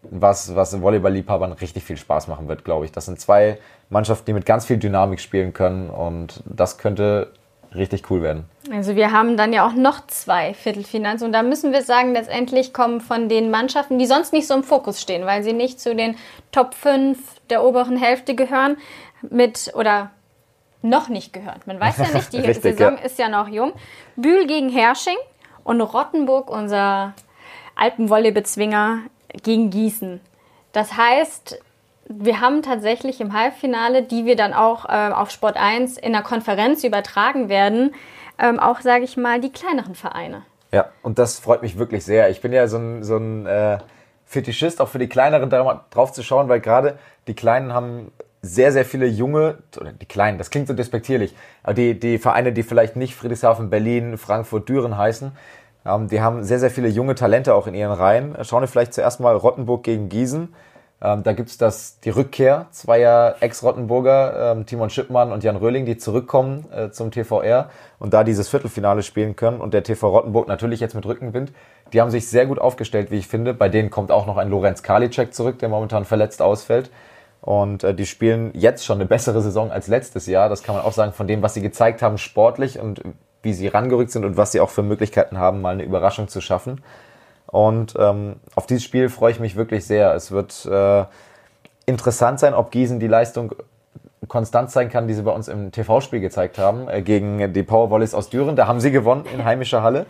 C: was, was Volleyball-Liebhabern richtig viel Spaß machen wird, glaube ich. Das sind zwei Mannschaften, die mit ganz viel Dynamik spielen können und das könnte richtig cool werden.
B: Also wir haben dann ja auch noch zwei Viertelfinals und da müssen wir sagen, letztendlich kommen von den Mannschaften, die sonst nicht so im Fokus stehen, weil sie nicht zu den Top 5 der oberen Hälfte gehören, mit oder noch nicht gehört. Man weiß ja nicht, die
C: Richtig,
B: Saison
C: ja.
B: ist ja noch jung. Bühl gegen Hersching und Rottenburg, unser Alpenvolley-Bezwinger, gegen Gießen. Das heißt, wir haben tatsächlich im Halbfinale, die wir dann auch ähm, auf Sport 1 in der Konferenz übertragen werden, ähm, auch, sage ich mal, die kleineren Vereine.
C: Ja, und das freut mich wirklich sehr. Ich bin ja so ein, so ein äh, Fetischist, auch für die Kleineren drauf zu schauen, weil gerade die Kleinen haben sehr, sehr viele junge, oder die Kleinen, das klingt so despektierlich, aber die, die Vereine, die vielleicht nicht Friedrichshafen, Berlin, Frankfurt, Düren heißen, ähm, die haben sehr, sehr viele junge Talente auch in ihren Reihen. Schauen wir vielleicht zuerst mal Rottenburg gegen Gießen. Ähm, da gibt's das, die Rückkehr zweier Ex-Rottenburger, ähm, Timon Schippmann und Jan Röhling, die zurückkommen äh, zum TVR und da dieses Viertelfinale spielen können. Und der TV Rottenburg natürlich jetzt mit Rückenwind. Die haben sich sehr gut aufgestellt, wie ich finde. Bei denen kommt auch noch ein Lorenz Karliczek zurück, der momentan verletzt ausfällt. Und äh, die spielen jetzt schon eine bessere Saison als letztes Jahr. Das kann man auch sagen, von dem, was sie gezeigt haben, sportlich und wie sie rangerückt sind und was sie auch für Möglichkeiten haben, mal eine Überraschung zu schaffen. Und ähm, auf dieses Spiel freue ich mich wirklich sehr. Es wird äh, interessant sein, ob Gießen die Leistung konstant sein kann, die sie bei uns im TV-Spiel gezeigt haben, äh, gegen die Powervolleys aus Düren. Da haben sie gewonnen in heimischer Halle.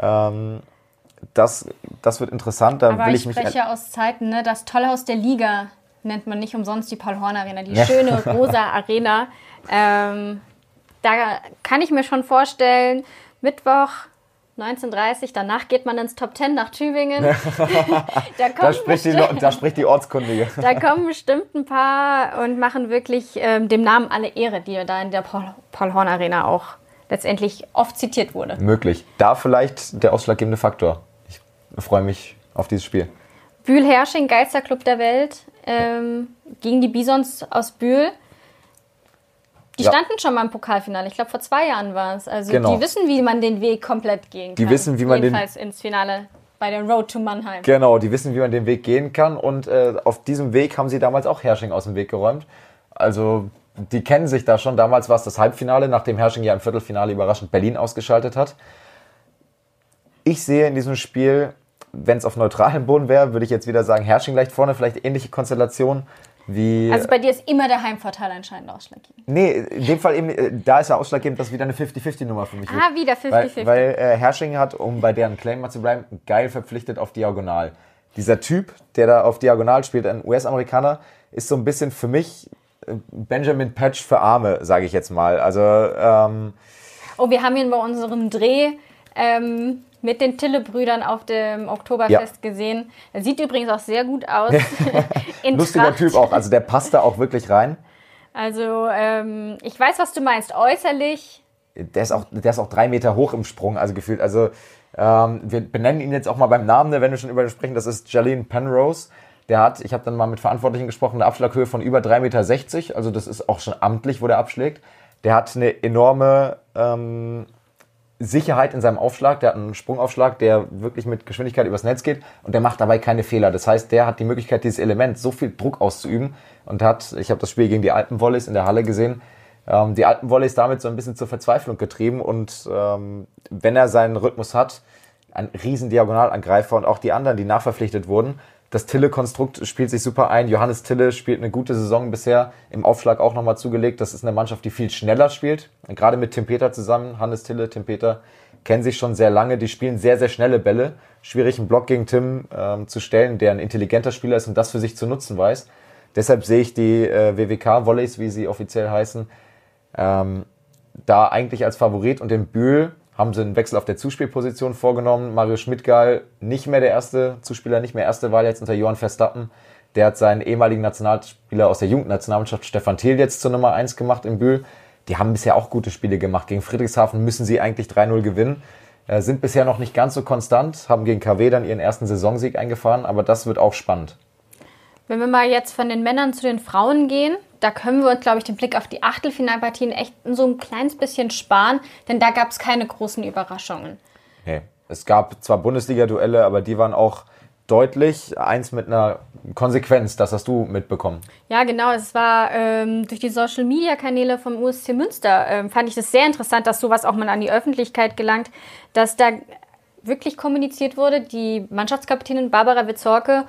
C: Ähm, das, das wird interessant. Da
B: Aber
C: will
B: ich
C: ich
B: spreche ja aus Zeiten, ne? das Tollhaus der Liga nennt man nicht umsonst die Paul-Horn Arena, die
C: Ja.
B: schöne rosa Arena. Ähm, da kann ich mir schon vorstellen, Mittwoch 19.30 danach geht man ins Top 10 nach Tübingen. da,
C: da spricht, die, da spricht die Ortskundige.
B: da kommen bestimmt ein paar und machen wirklich ähm, dem Namen alle Ehre, die da in der Paul- Paul-Horn Arena auch letztendlich oft zitiert wurde.
C: Möglich. Da vielleicht der ausschlaggebende Faktor. Ich freue mich auf dieses Spiel.
B: Bühl-Hersching, geilster Club der Welt, ähm, gegen die Bisons aus Bühl. Die
C: Ja.
B: standen schon mal im Pokalfinale. Ich glaube, vor zwei Jahren war es. Also
C: Genau.
B: die wissen, wie man den Weg komplett gehen
C: Die
B: kann.
C: wissen, wie man den-
B: Jedenfalls ins Finale bei der Road to Mannheim.
C: Genau, die wissen, wie man den Weg gehen kann. Und äh, auf diesem Weg haben sie damals auch Hersching aus dem Weg geräumt. Also die kennen sich da schon. Damals war es das Halbfinale, nachdem Hersching ja im Viertelfinale überraschend Berlin ausgeschaltet hat. Ich sehe in diesem Spiel, wenn es auf neutralem Boden wäre, würde ich jetzt wieder sagen, Hersching leicht vorne, vielleicht ähnliche Konstellation wie.
B: Also bei dir ist immer der Heimvorteil anscheinend ausschlaggebend.
C: nee, in dem Fall eben, äh, da ist ja ausschlaggebend, dass wieder eine 50-50-Nummer für mich wird.
B: Ah, wieder 50-50.
C: Weil, weil äh, Hersching hat, um bei deren Claim mal zu bleiben, geil verpflichtet auf Diagonal. Dieser Typ, der da auf Diagonal spielt, ein US-Amerikaner, ist so ein bisschen für mich äh, Benjamin Patch für Arme, sage ich jetzt mal. Also ähm,
B: Oh, wir haben ihn bei unserem Dreh ähm, mit den Tille-Brüdern auf dem Oktoberfest
C: Ja.
B: gesehen. Er sieht übrigens auch sehr gut aus.
C: Lustiger
B: Tracht.
C: Typ auch. Also der passt da auch wirklich rein.
B: Also, ähm, ich weiß, was du meinst. Äußerlich,
C: Der ist auch, der ist auch drei Meter hoch im Sprung, also gefühlt. Also ähm, wir benennen ihn jetzt auch mal beim Namen, ne, wenn wir schon über ihn sprechen. Das ist Jalene Penrose. Der hat, ich habe dann mal mit Verantwortlichen gesprochen, eine Abschlaghöhe von über 3,60 Meter. Also das ist auch schon amtlich, wo der abschlägt. Der hat eine enorme ähm, Sicherheit in seinem Aufschlag. Der hat einen Sprungaufschlag, der wirklich mit Geschwindigkeit übers Netz geht und der macht dabei keine Fehler. Das heißt, der hat die Möglichkeit, dieses Element so viel Druck auszuüben und hat, ich habe das Spiel gegen die Alpenvolleys in der Halle gesehen, ähm, die Alpenvolleys damit so ein bisschen zur Verzweiflung getrieben und ähm, wenn er seinen Rhythmus hat, ein riesen Diagonalangreifer und auch die anderen, die nachverpflichtet wurden, das Tille-Konstrukt spielt sich super ein. Johannes Tille spielt eine gute Saison bisher, im Aufschlag auch nochmal zugelegt. Das ist eine Mannschaft, die viel schneller spielt. Gerade mit Tim Peter zusammen, Hannes Tille, Tim Peter, kennen sich schon sehr lange. Die spielen sehr, sehr schnelle Bälle. Schwierig, einen Block gegen Tim ähm, zu stellen, der ein intelligenter Spieler ist und das für sich zu nutzen weiß. Deshalb sehe ich die äh, WWK-Volleys, wie sie offiziell heißen, ähm, da eigentlich als Favorit und den Bühl haben sie einen Wechsel auf der Zuspielposition vorgenommen. Mario Schmidtgeil nicht mehr der erste Zuspieler, nicht mehr erste Wahl jetzt unter Johann Verstappen. Der hat seinen ehemaligen Nationalspieler aus der Jugendnationalmannschaft Stefan Thiel jetzt zur Nummer 1 gemacht in Bühl. Die haben bisher auch gute Spiele gemacht. Gegen Friedrichshafen müssen sie eigentlich 3-0 gewinnen. Äh, sind bisher noch nicht ganz so konstant, haben gegen KW dann ihren ersten Saisonsieg eingefahren, aber das wird auch spannend.
B: Wenn wir mal jetzt von den Männern zu den Frauen gehen, da können wir uns, glaube ich, den Blick auf die Achtelfinalpartien echt so ein kleines bisschen sparen, denn da gab es keine großen Überraschungen.
C: Nee. Es gab zwar Bundesliga-Duelle, aber die waren auch deutlich. Eins mit einer Konsequenz, das hast du mitbekommen.
B: Ja, genau. Es war ähm, durch die Social-Media-Kanäle vom USC Münster, ähm, fand ich das sehr interessant, dass sowas auch mal an die Öffentlichkeit gelangt, dass da wirklich kommuniziert wurde. Die Mannschaftskapitänin Barbara Witzorke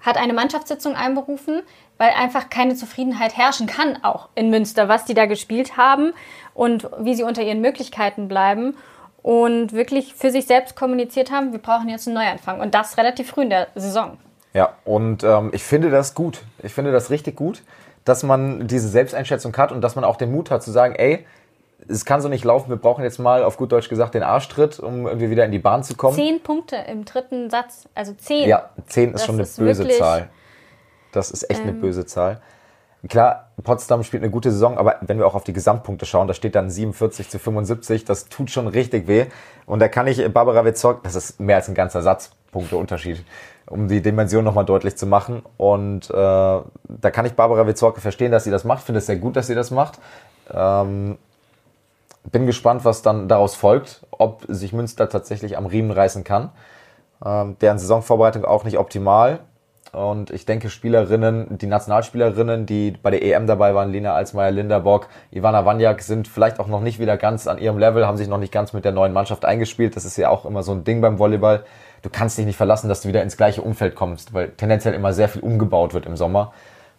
B: hat eine Mannschaftssitzung einberufen, weil einfach keine Zufriedenheit herrschen kann, auch in Münster, was die da gespielt haben und wie sie unter ihren Möglichkeiten bleiben und wirklich für sich selbst kommuniziert haben, wir brauchen jetzt einen Neuanfang und das relativ früh in der Saison.
C: Ja, und ähm, ich finde das gut. Ich finde das richtig gut, dass man diese Selbsteinschätzung hat und dass man auch den Mut hat zu sagen, ey, es kann so nicht laufen, wir brauchen jetzt mal auf gut Deutsch gesagt den Arschtritt, um irgendwie wieder in die Bahn zu kommen.
B: Zehn Punkte im dritten Satz, also zehn.
C: Ja, zehn ist das schon eine ist böse Zahl. Das ist echt ähm. eine böse Zahl. Klar, Potsdam spielt eine gute Saison, aber wenn wir auch auf die Gesamtpunkte schauen, da steht dann 47 zu 75, das tut schon richtig weh. Und da kann ich Barbara Witzorg, das ist mehr als ein ganzer Satzpunkteunterschied, um die Dimension nochmal deutlich zu machen. Und äh, da kann ich Barbara Witzorke verstehen, dass sie das macht, finde es sehr gut, dass sie das macht. Ähm, bin gespannt, was dann daraus folgt, ob sich Münster tatsächlich am Riemen reißen kann. Ähm, deren Saisonvorbereitung auch nicht optimal. Und ich denke, Spielerinnen, die Nationalspielerinnen, die bei der EM dabei waren, Lina Alsmeier, Linda Bock, Ivana Wanjak, sind vielleicht auch noch nicht wieder ganz an ihrem Level, haben sich noch nicht ganz mit der neuen Mannschaft eingespielt. Das ist ja auch immer so ein Ding beim Volleyball. Du kannst dich nicht verlassen, dass du wieder ins gleiche Umfeld kommst, weil tendenziell immer sehr viel umgebaut wird im Sommer.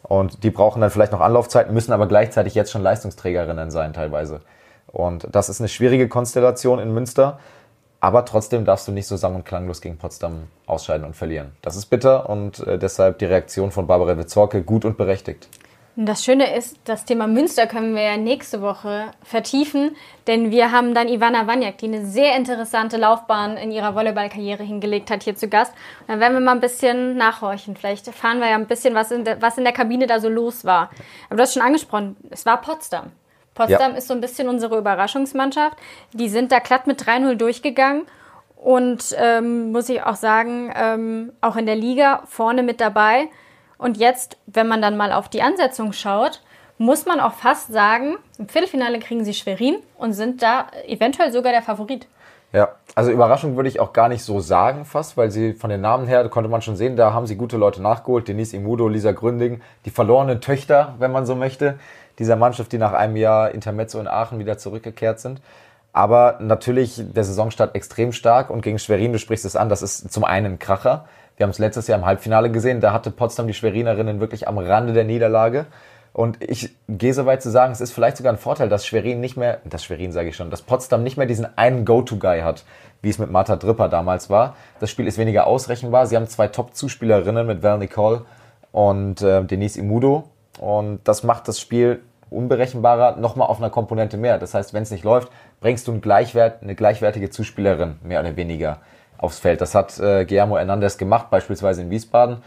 C: Und die brauchen dann vielleicht noch Anlaufzeiten, müssen aber gleichzeitig jetzt schon Leistungsträgerinnen sein teilweise. Und das ist eine schwierige Konstellation in Münster. Aber trotzdem darfst du nicht so sang- und klanglos gegen Potsdam ausscheiden und verlieren. Das ist bitter und äh, deshalb die Reaktion von Barbara Witzorke gut und berechtigt.
B: Das Schöne ist, das Thema Münster können wir ja nächste Woche vertiefen, denn wir haben dann Ivana Wanjak, die eine sehr interessante Laufbahn in ihrer Volleyballkarriere hingelegt hat, hier zu Gast. Und dann werden wir mal ein bisschen nachhorchen. Vielleicht erfahren wir ja ein bisschen, was in, der, was in der Kabine da so los war. Aber du hast schon angesprochen, es war Potsdam. Potsdam ja. ist so ein bisschen unsere Überraschungsmannschaft. Die sind da glatt mit 3-0 durchgegangen. Und ähm, muss ich auch sagen, ähm, auch in der Liga vorne mit dabei. Und jetzt, wenn man dann mal auf die Ansetzung schaut, muss man auch fast sagen, im Viertelfinale kriegen sie Schwerin und sind da eventuell sogar der Favorit.
C: Ja, also Überraschung würde ich auch gar nicht so sagen fast, weil sie von den Namen her, konnte man schon sehen, da haben sie gute Leute nachgeholt. Denise Imudo, Lisa Gründing, die verlorenen Töchter, wenn man so möchte dieser Mannschaft, die nach einem Jahr Intermezzo in Aachen wieder zurückgekehrt sind. Aber natürlich der Saisonstart extrem stark und gegen Schwerin, du sprichst es an, das ist zum einen ein Kracher. Wir haben es letztes Jahr im Halbfinale gesehen, da hatte Potsdam die Schwerinerinnen wirklich am Rande der Niederlage. Und ich gehe so weit zu sagen, es ist vielleicht sogar ein Vorteil, dass Schwerin nicht mehr, das Schwerin sage ich schon, dass Potsdam nicht mehr diesen einen Go-To-Guy hat, wie es mit Martha Dripper damals war. Das Spiel ist weniger ausrechenbar. Sie haben zwei Top-Zuspielerinnen mit Val Nicole und äh, Denise Imudo. Und das macht das Spiel unberechenbarer nochmal auf einer Komponente mehr. Das heißt, wenn es nicht läuft, bringst du ein Gleichwert, eine gleichwertige Zuspielerin mehr oder weniger aufs Feld. Das hat äh, Guillermo Hernandez gemacht, beispielsweise in Wiesbaden.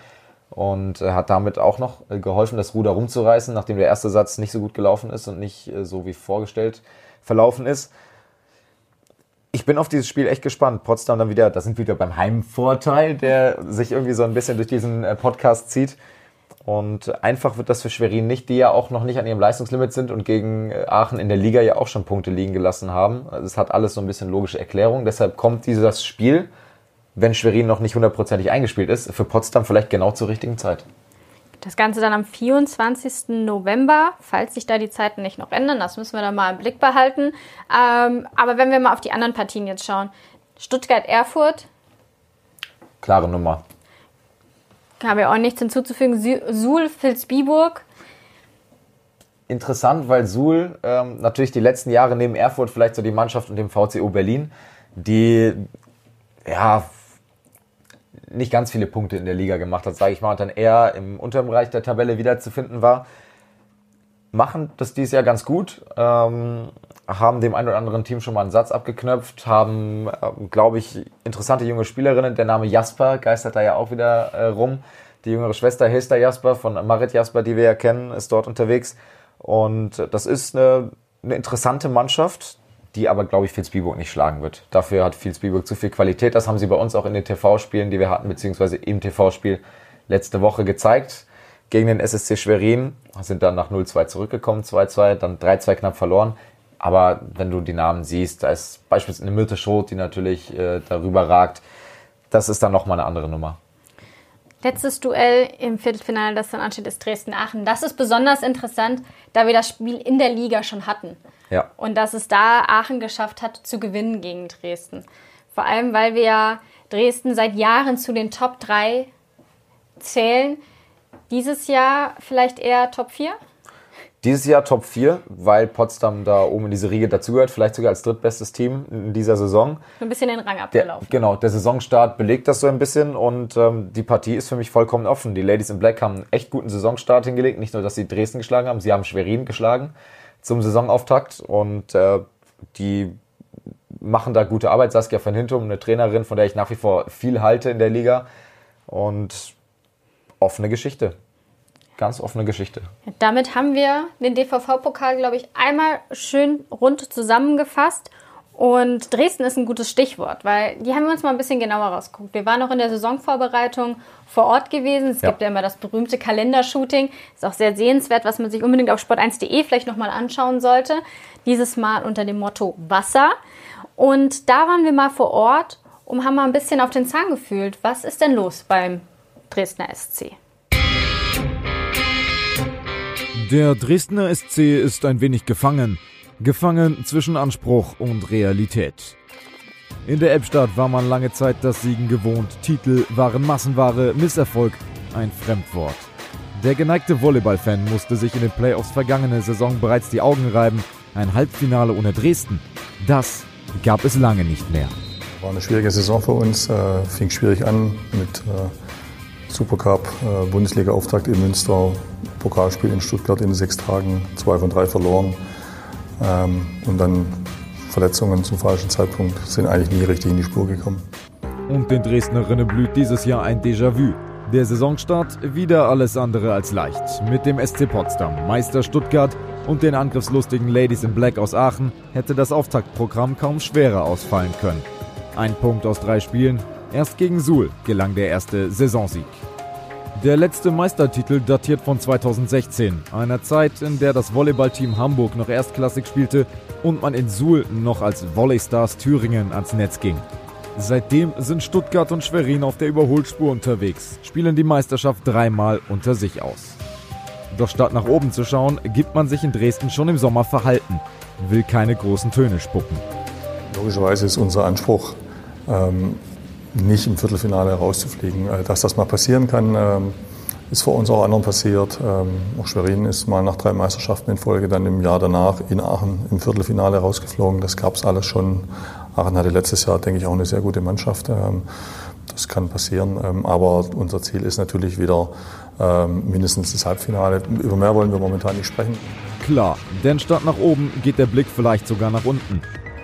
C: Und äh, hat damit auch noch äh, geholfen, das Ruder rumzureißen, nachdem der erste Satz nicht so gut gelaufen ist und nicht äh, so wie vorgestellt verlaufen ist. ich bin auf dieses Spiel echt gespannt. Potsdam dann wieder, das sind wieder beim Heimvorteil, der sich irgendwie so ein bisschen durch diesen äh, Podcast zieht. Und einfach wird das für Schwerin nicht, die ja auch noch nicht an ihrem Leistungslimit sind und gegen äh, Aachen in der Liga ja auch schon Punkte liegen gelassen haben. Also es hat alles so ein bisschen logische Erklärung. Deshalb kommt dieses Spiel, wenn Schwerin noch nicht hundertprozentig eingespielt ist, für Potsdam vielleicht genau zur richtigen Zeit.
B: Das Ganze dann am 24. November, falls sich da die Zeiten nicht noch ändern, das müssen wir dann mal im Blick behalten. Ähm, aber wenn wir mal auf die anderen Partien jetzt schauen. Stuttgart-Erfurt.
C: Klare Nummer.
B: Habe ja auch nichts hinzuzufügen. Suhl, Vilsbiburg.
C: Interessant, weil Suhl ähm, natürlich die letzten Jahre neben Erfurt vielleicht so die Mannschaft und dem VCO Berlin, die ja nicht ganz viele Punkte in der Liga gemacht hat, sage ich mal, und dann eher im unteren Bereich der Tabelle wiederzufinden war, machen das dieses Jahr ganz gut, ähm, haben dem einen oder anderen Team schon mal einen Satz abgeknöpft, haben, äh, glaube ich, interessante junge Spielerinnen. Der Name Jasper geistert da ja auch wieder äh, rum. Die jüngere Schwester Hester Jasper von Marit Jasper, die wir ja kennen, ist dort unterwegs. Und das ist eine, eine interessante Mannschaft, die aber, glaube ich, Vilsbiburg nicht schlagen wird. Dafür hat Vilsbiburg zu viel Qualität. Das haben sie bei uns auch in den TV-Spielen, die wir hatten, beziehungsweise im TV-Spiel letzte Woche gezeigt. Gegen den SSC Schwerin sind dann nach 0-2 zurückgekommen, 2-2, dann 3-2 knapp verloren. Aber wenn du die Namen siehst, da ist beispielsweise eine Myrte Schroth, die natürlich äh, darüber ragt. Das ist dann nochmal eine andere Nummer.
B: Letztes Duell im Viertelfinale, das dann ansteht, ist Dresden-Aachen. Das ist besonders interessant, da wir das Spiel in der Liga schon hatten.
C: Ja.
B: Und dass es da Aachen geschafft hat, zu gewinnen gegen Dresden. Vor allem, weil wir ja Dresden seit Jahren zu den Top 3 zählen. Dieses Jahr vielleicht eher Top 4?
C: Dieses Jahr Top 4, weil Potsdam da oben in diese Riege dazugehört, vielleicht sogar als drittbestes Team in dieser Saison.
B: Ein bisschen den Rang abgelaufen.
C: Der, genau, der Saisonstart belegt das so ein bisschen und ähm, die Partie ist für mich vollkommen offen. Die Ladies in Black haben einen echt guten Saisonstart hingelegt. Nicht nur, dass sie Dresden geschlagen haben, sie haben Schwerin geschlagen zum Saisonauftakt und äh, die machen da gute Arbeit. Saskia van Hintum, eine Trainerin, von der ich nach wie vor viel halte in der Liga und offene Geschichte ganz offene Geschichte.
B: Damit haben wir den DVV-Pokal, glaube ich, einmal schön rund zusammengefasst. Und Dresden ist ein gutes Stichwort, weil die haben wir uns mal ein bisschen genauer rausgeguckt. Wir waren noch in der Saisonvorbereitung vor Ort gewesen. Es ja. gibt ja immer das berühmte Kalendershooting. Ist auch sehr sehenswert, was man sich unbedingt auf sport1.de vielleicht nochmal anschauen sollte. Dieses Mal unter dem Motto Wasser. Und da waren wir mal vor Ort und haben mal ein bisschen auf den Zahn gefühlt. Was ist denn los beim Dresdner SC?
A: Der Dresdner SC ist ein wenig gefangen. Gefangen zwischen Anspruch und Realität. In der Elbstadt war man lange Zeit das Siegen gewohnt. Titel waren Massenware, Misserfolg ein Fremdwort. Der geneigte Volleyballfan musste sich in den Playoffs vergangene Saison bereits die Augen reiben. Ein Halbfinale ohne Dresden, das gab es lange nicht mehr.
F: War eine schwierige Saison für uns, äh, fing schwierig an mit äh, Supercup, äh, Bundesliga-Auftakt in Münster, Pokalspiel in Stuttgart in sechs Tagen, zwei von drei verloren. Ähm, und dann Verletzungen zum falschen Zeitpunkt sind eigentlich nie richtig in die Spur gekommen.
A: Und den Dresdnerinnen blüht dieses Jahr ein Déjà-vu. Der Saisonstart wieder alles andere als leicht. Mit dem SC Potsdam, Meister Stuttgart und den angriffslustigen Ladies in Black aus Aachen hätte das Auftaktprogramm kaum schwerer ausfallen können. Ein Punkt aus drei Spielen, Erst gegen Suhl gelang der erste Saisonsieg. Der letzte Meistertitel datiert von 2016, einer Zeit, in der das Volleyballteam Hamburg noch erstklassig spielte und man in Suhl noch als Volley-Stars Thüringen ans Netz ging. Seitdem sind Stuttgart und Schwerin auf der Überholspur unterwegs, spielen die Meisterschaft dreimal unter sich aus. Doch statt nach oben zu schauen, gibt man sich in Dresden schon im Sommer verhalten, will keine großen Töne spucken.
F: Logischerweise ist unser Anspruch, ähm, nicht im Viertelfinale rauszufliegen. Äh, dass das mal passieren kann, ähm, ist vor uns auch anderen passiert. Ähm, auch Schwerin ist mal nach drei Meisterschaften in Folge dann im Jahr danach in Aachen im Viertelfinale rausgeflogen. Das gab es alles schon. Aachen hatte letztes Jahr, denke ich, auch eine sehr gute Mannschaft. Ähm, das kann passieren. Aber unser Ziel ist natürlich wieder mindestens das Halbfinale. Über mehr wollen wir momentan nicht sprechen.
A: Klar, denn statt nach oben geht der Blick vielleicht sogar nach unten.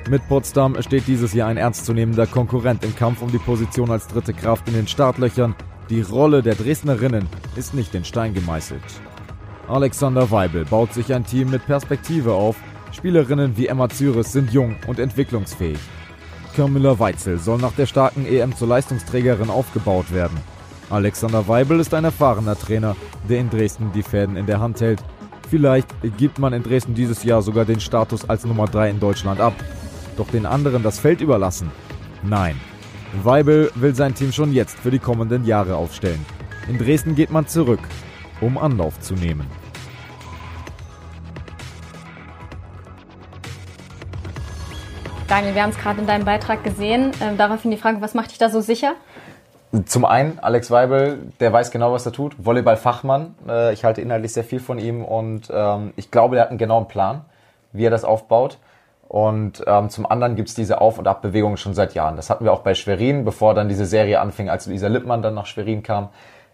A: Mit Potsdam steht dieses Jahr ein ernstzunehmender Konkurrent im Kampf um die Position als dritte Kraft in den Startlöchern. Die Rolle der Dresdnerinnen ist nicht in Stein gemeißelt. Alexander Weibel baut sich ein Team mit Perspektive auf. Spielerinnen wie Emma Züris sind jung und entwicklungsfähig. Camilla Weitzel soll nach der starken EM zur Leistungsträgerin aufgebaut werden. Alexander Weibel ist ein erfahrener Trainer, der in Dresden die Fäden in der Hand hält. Vielleicht gibt man in Dresden dieses Jahr sogar den Status als Nummer 3 in Deutschland ab. Doch den anderen das Feld überlassen? Nein. Weibel will sein Team schon jetzt für die kommenden Jahre aufstellen. In Dresden geht man zurück, um Anlauf zu nehmen.
B: Daniel, wir haben es gerade in deinem Beitrag gesehen. Ähm, daraufhin die Frage, was macht dich da so sicher?
C: Zum einen, Alex Weibel, der weiß genau, was er tut. Volleyball-Fachmann. Äh, ich halte inhaltlich sehr viel von ihm und ähm, ich glaube, der hat einen genauen Plan, wie er das aufbaut. Und ähm, zum anderen gibt's diese Auf- und Abbewegung schon seit Jahren. Das hatten wir auch bei Schwerin, bevor dann diese Serie anfing, als Luisa Lippmann dann nach Schwerin kam.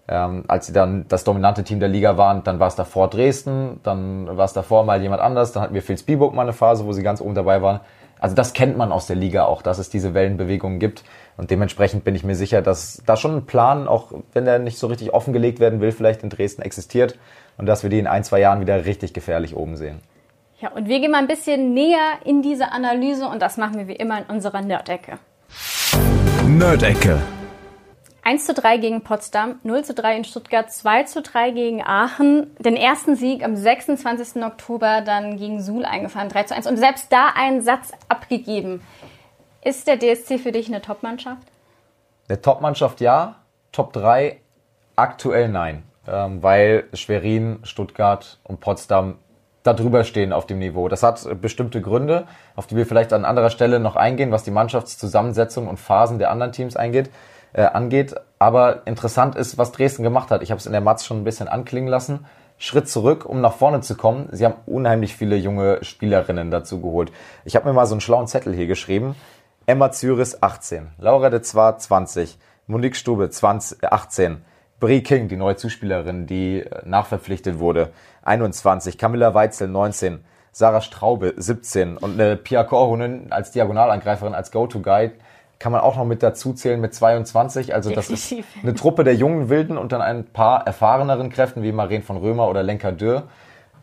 C: Ähm, als sie dann das dominante Team der Liga waren, dann war es davor Dresden, dann war es davor mal jemand anders, dann hatten wir Phil Spielburg mal eine Phase, wo sie ganz oben dabei waren. Also das kennt man aus der Liga auch, dass es diese Wellenbewegungen gibt. Und dementsprechend bin ich mir sicher, dass da schon ein Plan, auch wenn er nicht so richtig offengelegt werden will, vielleicht in Dresden existiert und dass wir die in ein, zwei Jahren wieder richtig gefährlich oben sehen.
B: Ja, und wir gehen mal ein bisschen näher in diese Analyse und das machen wir wie immer in unserer Nerdecke.
A: Nerdecke.
B: 1 zu 3 gegen Potsdam, 0 zu 3 in Stuttgart, 2 zu 3 gegen Aachen. Den ersten Sieg am 26. Oktober dann gegen Suhl eingefahren, 3 zu 1. Und selbst da einen Satz abgegeben. Ist der DSC für dich eine Topmannschaft?
C: Eine Topmannschaft ja, Top 3 aktuell nein. Ähm, weil Schwerin, Stuttgart und Potsdam da drüber stehen auf dem Niveau. Das hat bestimmte Gründe, auf die wir vielleicht an anderer Stelle noch eingehen, was die Mannschaftszusammensetzung und Phasen der anderen Teams eingeht äh, angeht. Aber interessant ist, was Dresden gemacht hat. Ich habe es in der Matz schon ein bisschen anklingen lassen. Schritt zurück, um nach vorne zu kommen. Sie haben unheimlich viele junge Spielerinnen dazu geholt. Ich habe mir mal so einen schlauen Zettel hier geschrieben. Emma Zyris 18, Laura de Zwar 20, Monique Stube 20, 18, Brie King, die neue Zuspielerin, die äh, nachverpflichtet wurde, 21, Camilla Weitzel 19, Sarah Straube 17 und eine Pia Korhonen als Diagonalangreiferin, als Go-To-Guide kann man auch noch mit dazu zählen mit 22. Also das ist eine Truppe der jungen Wilden und dann ein paar erfahreneren Kräften wie Maren von Römer oder Lenka Dürr,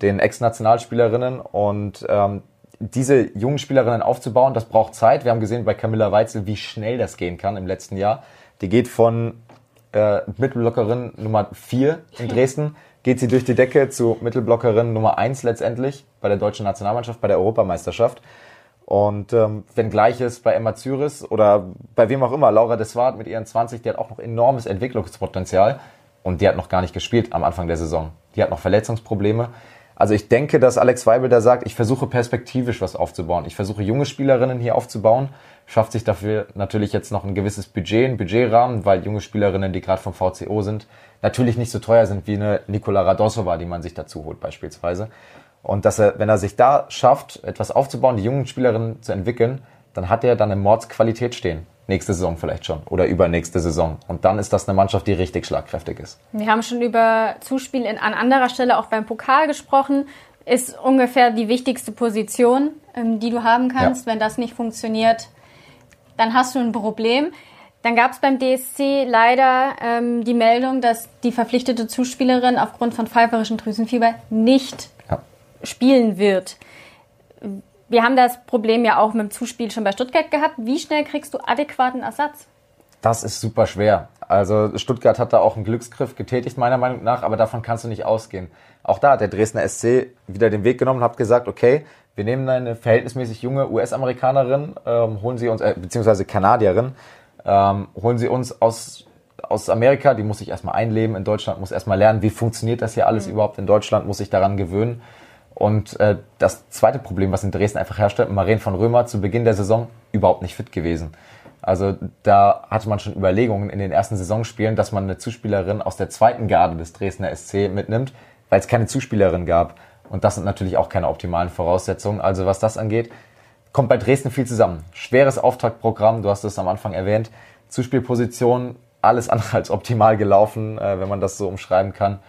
C: den Ex-Nationalspielerinnen. Und ähm, diese jungen Spielerinnen aufzubauen, das braucht Zeit. Wir haben gesehen bei Camilla Weitzel, wie schnell das gehen kann im letzten Jahr. Die geht von äh, Mittelblockerin Nummer 4 in Dresden, geht sie durch die Decke zu Mittelblockerin Nummer 1 letztendlich bei der deutschen Nationalmannschaft, bei der Europameisterschaft. Und ähm, wenn gleiches bei Emma Zyris oder bei wem auch immer, Laura Deswart mit ihren 20, die hat auch noch enormes Entwicklungspotenzial und die hat noch gar nicht gespielt am Anfang der Saison. Die hat noch Verletzungsprobleme. Also ich denke, dass Alex Weibel da sagt, ich versuche perspektivisch was aufzubauen. Ich versuche junge Spielerinnen hier aufzubauen, schafft sich dafür natürlich jetzt noch ein gewisses Budget, ein Budgetrahmen, weil junge Spielerinnen, die gerade vom VCO sind, natürlich nicht so teuer sind wie eine Nikola Radosova, die man sich dazu holt beispielsweise. Und dass er, wenn er sich da schafft, etwas aufzubauen, die jungen Spielerinnen zu entwickeln, dann hat er dann eine Mordsqualität stehen. Nächste Saison vielleicht schon oder übernächste Saison. Und dann ist das eine Mannschaft, die richtig schlagkräftig ist.
B: Wir haben schon über Zuspiel in, an anderer Stelle auch beim Pokal gesprochen. Ist ungefähr die wichtigste Position, ähm, die du haben kannst. Ja. Wenn das nicht funktioniert, dann hast du ein Problem. Dann gab es beim DSC leider ähm, die Meldung, dass die verpflichtete Zuspielerin aufgrund von pfeiferischen Drüsenfieber nicht spielen wird. Wir haben das Problem ja auch mit dem Zuspiel schon bei Stuttgart gehabt. Wie schnell kriegst du adäquaten Ersatz?
C: Das ist super schwer. Also Stuttgart hat da auch einen Glücksgriff getätigt, meiner Meinung nach, aber davon kannst du nicht ausgehen. Auch da hat der Dresdner SC wieder den Weg genommen und hat gesagt, okay, wir nehmen eine verhältnismäßig junge US-Amerikanerin, ähm, holen sie uns, äh, beziehungsweise Kanadierin, ähm, holen sie uns aus, aus Amerika, die muss sich erstmal einleben in Deutschland, muss erstmal lernen, wie funktioniert das hier alles mhm. überhaupt in Deutschland, muss sich daran gewöhnen. Und äh, das zweite Problem, was in Dresden einfach herrschte, Maren von Römer zu Beginn der Saison überhaupt nicht fit gewesen. Also da hatte man schon Überlegungen in den ersten Saisonspielen, dass man eine Zuspielerin aus der zweiten Garde des Dresdner SC mitnimmt, weil es keine Zuspielerin gab. Und das sind natürlich auch keine optimalen Voraussetzungen. Also was das angeht, kommt bei Dresden viel zusammen. Schweres Auftaktprogramm, du hast es am Anfang erwähnt. Zuspielposition, alles andere als optimal gelaufen, äh, wenn man das so umschreiben kann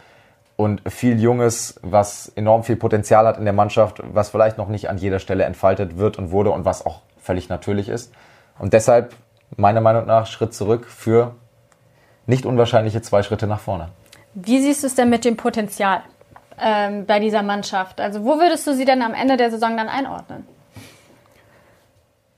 C: und viel Junges, was enorm viel Potenzial hat in der Mannschaft, was vielleicht noch nicht an jeder Stelle entfaltet wird und wurde und was auch völlig natürlich ist. Und deshalb meiner Meinung nach Schritt zurück für nicht unwahrscheinliche zwei Schritte nach vorne.
B: Wie siehst du es denn mit dem Potenzial ähm, bei dieser Mannschaft? Also wo würdest du sie denn am Ende der Saison dann einordnen?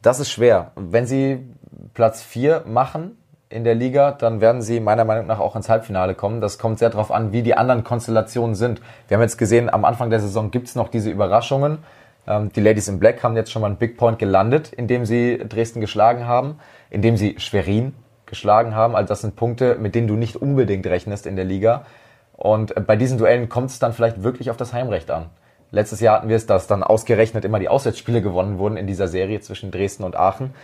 C: Das ist schwer. Wenn sie Platz 4 machen in der Liga, dann werden sie meiner Meinung nach auch ins Halbfinale kommen. Das kommt sehr darauf an, wie die anderen Konstellationen sind. Wir haben jetzt gesehen, am Anfang der Saison gibt's noch diese Überraschungen. Ähm, die Ladies in Black haben jetzt schon mal einen Big Point gelandet, indem sie Dresden geschlagen haben, indem sie Schwerin geschlagen haben. Also das sind Punkte, mit denen du nicht unbedingt rechnest in der Liga. Und äh, bei diesen Duellen kommt es dann vielleicht wirklich auf das Heimrecht an. Letztes Jahr hatten wir es, dass dann ausgerechnet immer die Auswärtsspiele gewonnen wurden in dieser Serie zwischen Dresden und Aachen.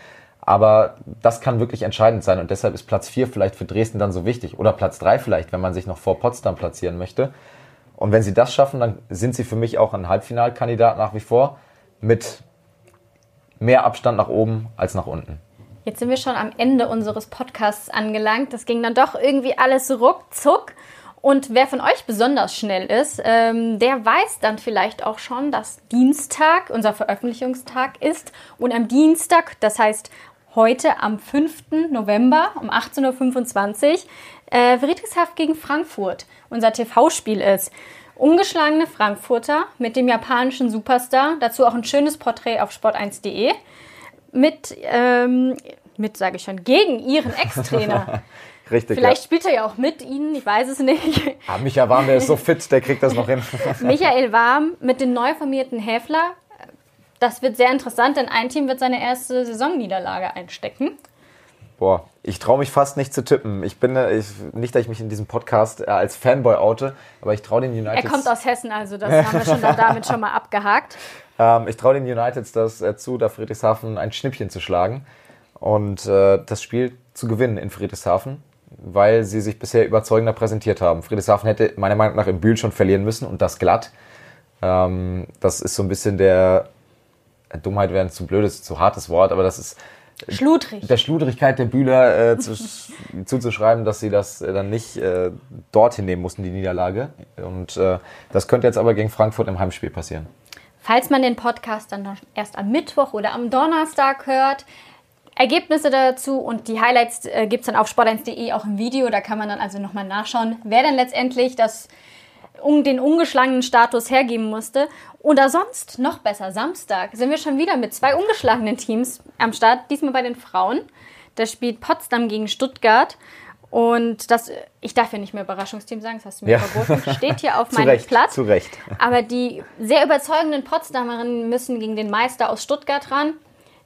C: Aber das kann wirklich entscheidend sein und deshalb ist Platz 4 vielleicht für Dresden dann so wichtig. Oder Platz 3 vielleicht, wenn man sich noch vor Potsdam platzieren möchte. Und wenn sie das schaffen, dann sind sie für mich auch ein Halbfinalkandidat nach wie vor mit mehr Abstand nach oben als nach unten.
B: Jetzt sind wir schon am Ende unseres Podcasts angelangt. Das ging dann doch irgendwie alles ruckzuck. Und wer von euch besonders schnell ist, ähm, der weiß dann vielleicht auch schon, dass Dienstag unser Veröffentlichungstag ist. Und am Dienstag, das heißt heute am 5. November um 18.25 Uhr, äh, Friedrichshaft gegen Frankfurt unser TV-Spiel ist. Ungeschlagene Frankfurter mit dem japanischen Superstar, dazu auch ein schönes Porträt auf sport1.de mit, ähm, mit sage ich schon, gegen ihren Ex-Trainer.
C: Richtig.
B: Vielleicht
C: ja.
B: spielt er ja auch mit Ihnen, ich weiß es nicht.
C: Ah, Micha Warm, der ist so fit, der kriegt das noch hin.
B: Michael Warm mit dem neu formierten Häfler. Das wird sehr interessant, denn ein Team wird seine erste Saisonniederlage einstecken.
C: Boah, ich traue mich fast nicht zu tippen. Ich bin äh, ich, nicht, dass ich mich in diesem Podcast äh, als Fanboy oute, aber ich traue den Uniteds.
B: Er kommt aus Hessen, also das haben wir schon damit schon mal abgehakt.
C: Ähm, ich traue den Uniteds das äh, zu, da Friedrichshafen ein Schnippchen zu schlagen und äh, das Spiel zu gewinnen in Friedrichshafen, weil sie sich bisher überzeugender präsentiert haben. Friedrichshafen hätte meiner Meinung nach im Bühl schon verlieren müssen und das glatt. Ähm, das ist so ein bisschen der Dummheit wäre ein zu blödes, zu hartes Wort, aber das ist
B: Schludrig.
C: der Schludrigkeit der Bühler äh, zu, zuzuschreiben, dass sie das äh, dann nicht äh, dorthin nehmen mussten, die Niederlage. Und äh, das könnte jetzt aber gegen Frankfurt im Heimspiel passieren.
B: Falls man den Podcast dann erst am Mittwoch oder am Donnerstag hört, Ergebnisse dazu und die Highlights äh, gibt es dann auf sport1.de auch im Video. Da kann man dann also nochmal nachschauen, wer denn letztendlich das, um, den ungeschlagenen Status hergeben musste. Oder sonst, noch besser, Samstag sind wir schon wieder mit zwei ungeschlagenen Teams am Start. Diesmal bei den Frauen. Da spielt Potsdam gegen Stuttgart. Und das, ich darf ja nicht mehr Überraschungsteam sagen, das hast du mir
C: Ja.
B: verboten, steht hier auf meinem
C: Recht,
B: Platz.
C: zu Recht.
B: Aber die sehr überzeugenden Potsdamerinnen müssen gegen den Meister aus Stuttgart ran.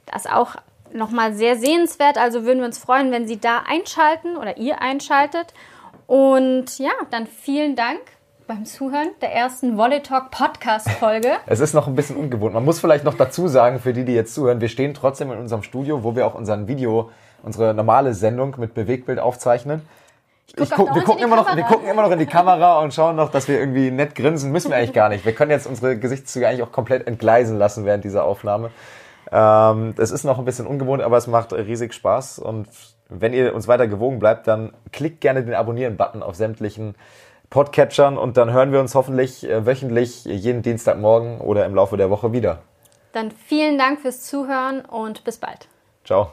B: Das ist auch nochmal sehr sehenswert. Also würden wir uns freuen, wenn Sie da einschalten oder ihr einschaltet. Und ja, dann vielen Dank beim Zuhören der ersten Volley Talk Podcast Folge.
C: Es ist noch ein bisschen ungewohnt. Man muss vielleicht noch dazu sagen, für die, die jetzt zuhören, wir stehen trotzdem in unserem Studio, wo wir auch unseren Video, unsere normale Sendung mit Bewegtbild aufzeichnen. Ich
B: guck
C: guck, wir, gucken immer noch, wir gucken immer noch in die Kamera und schauen noch, dass wir irgendwie nett grinsen. Müssen wir eigentlich gar nicht. Wir können jetzt unsere Gesichtszüge eigentlich auch komplett entgleisen lassen während dieser Aufnahme. Ähm, es ist noch ein bisschen ungewohnt, aber es macht riesig Spaß. Und wenn ihr uns weiter gewogen bleibt, dann klickt gerne den Abonnieren-Button auf sämtlichen Podcatchern und dann hören wir uns hoffentlich äh, wöchentlich jeden Dienstagmorgen oder im Laufe der Woche wieder.
B: Dann vielen Dank fürs Zuhören und bis bald.
C: Ciao.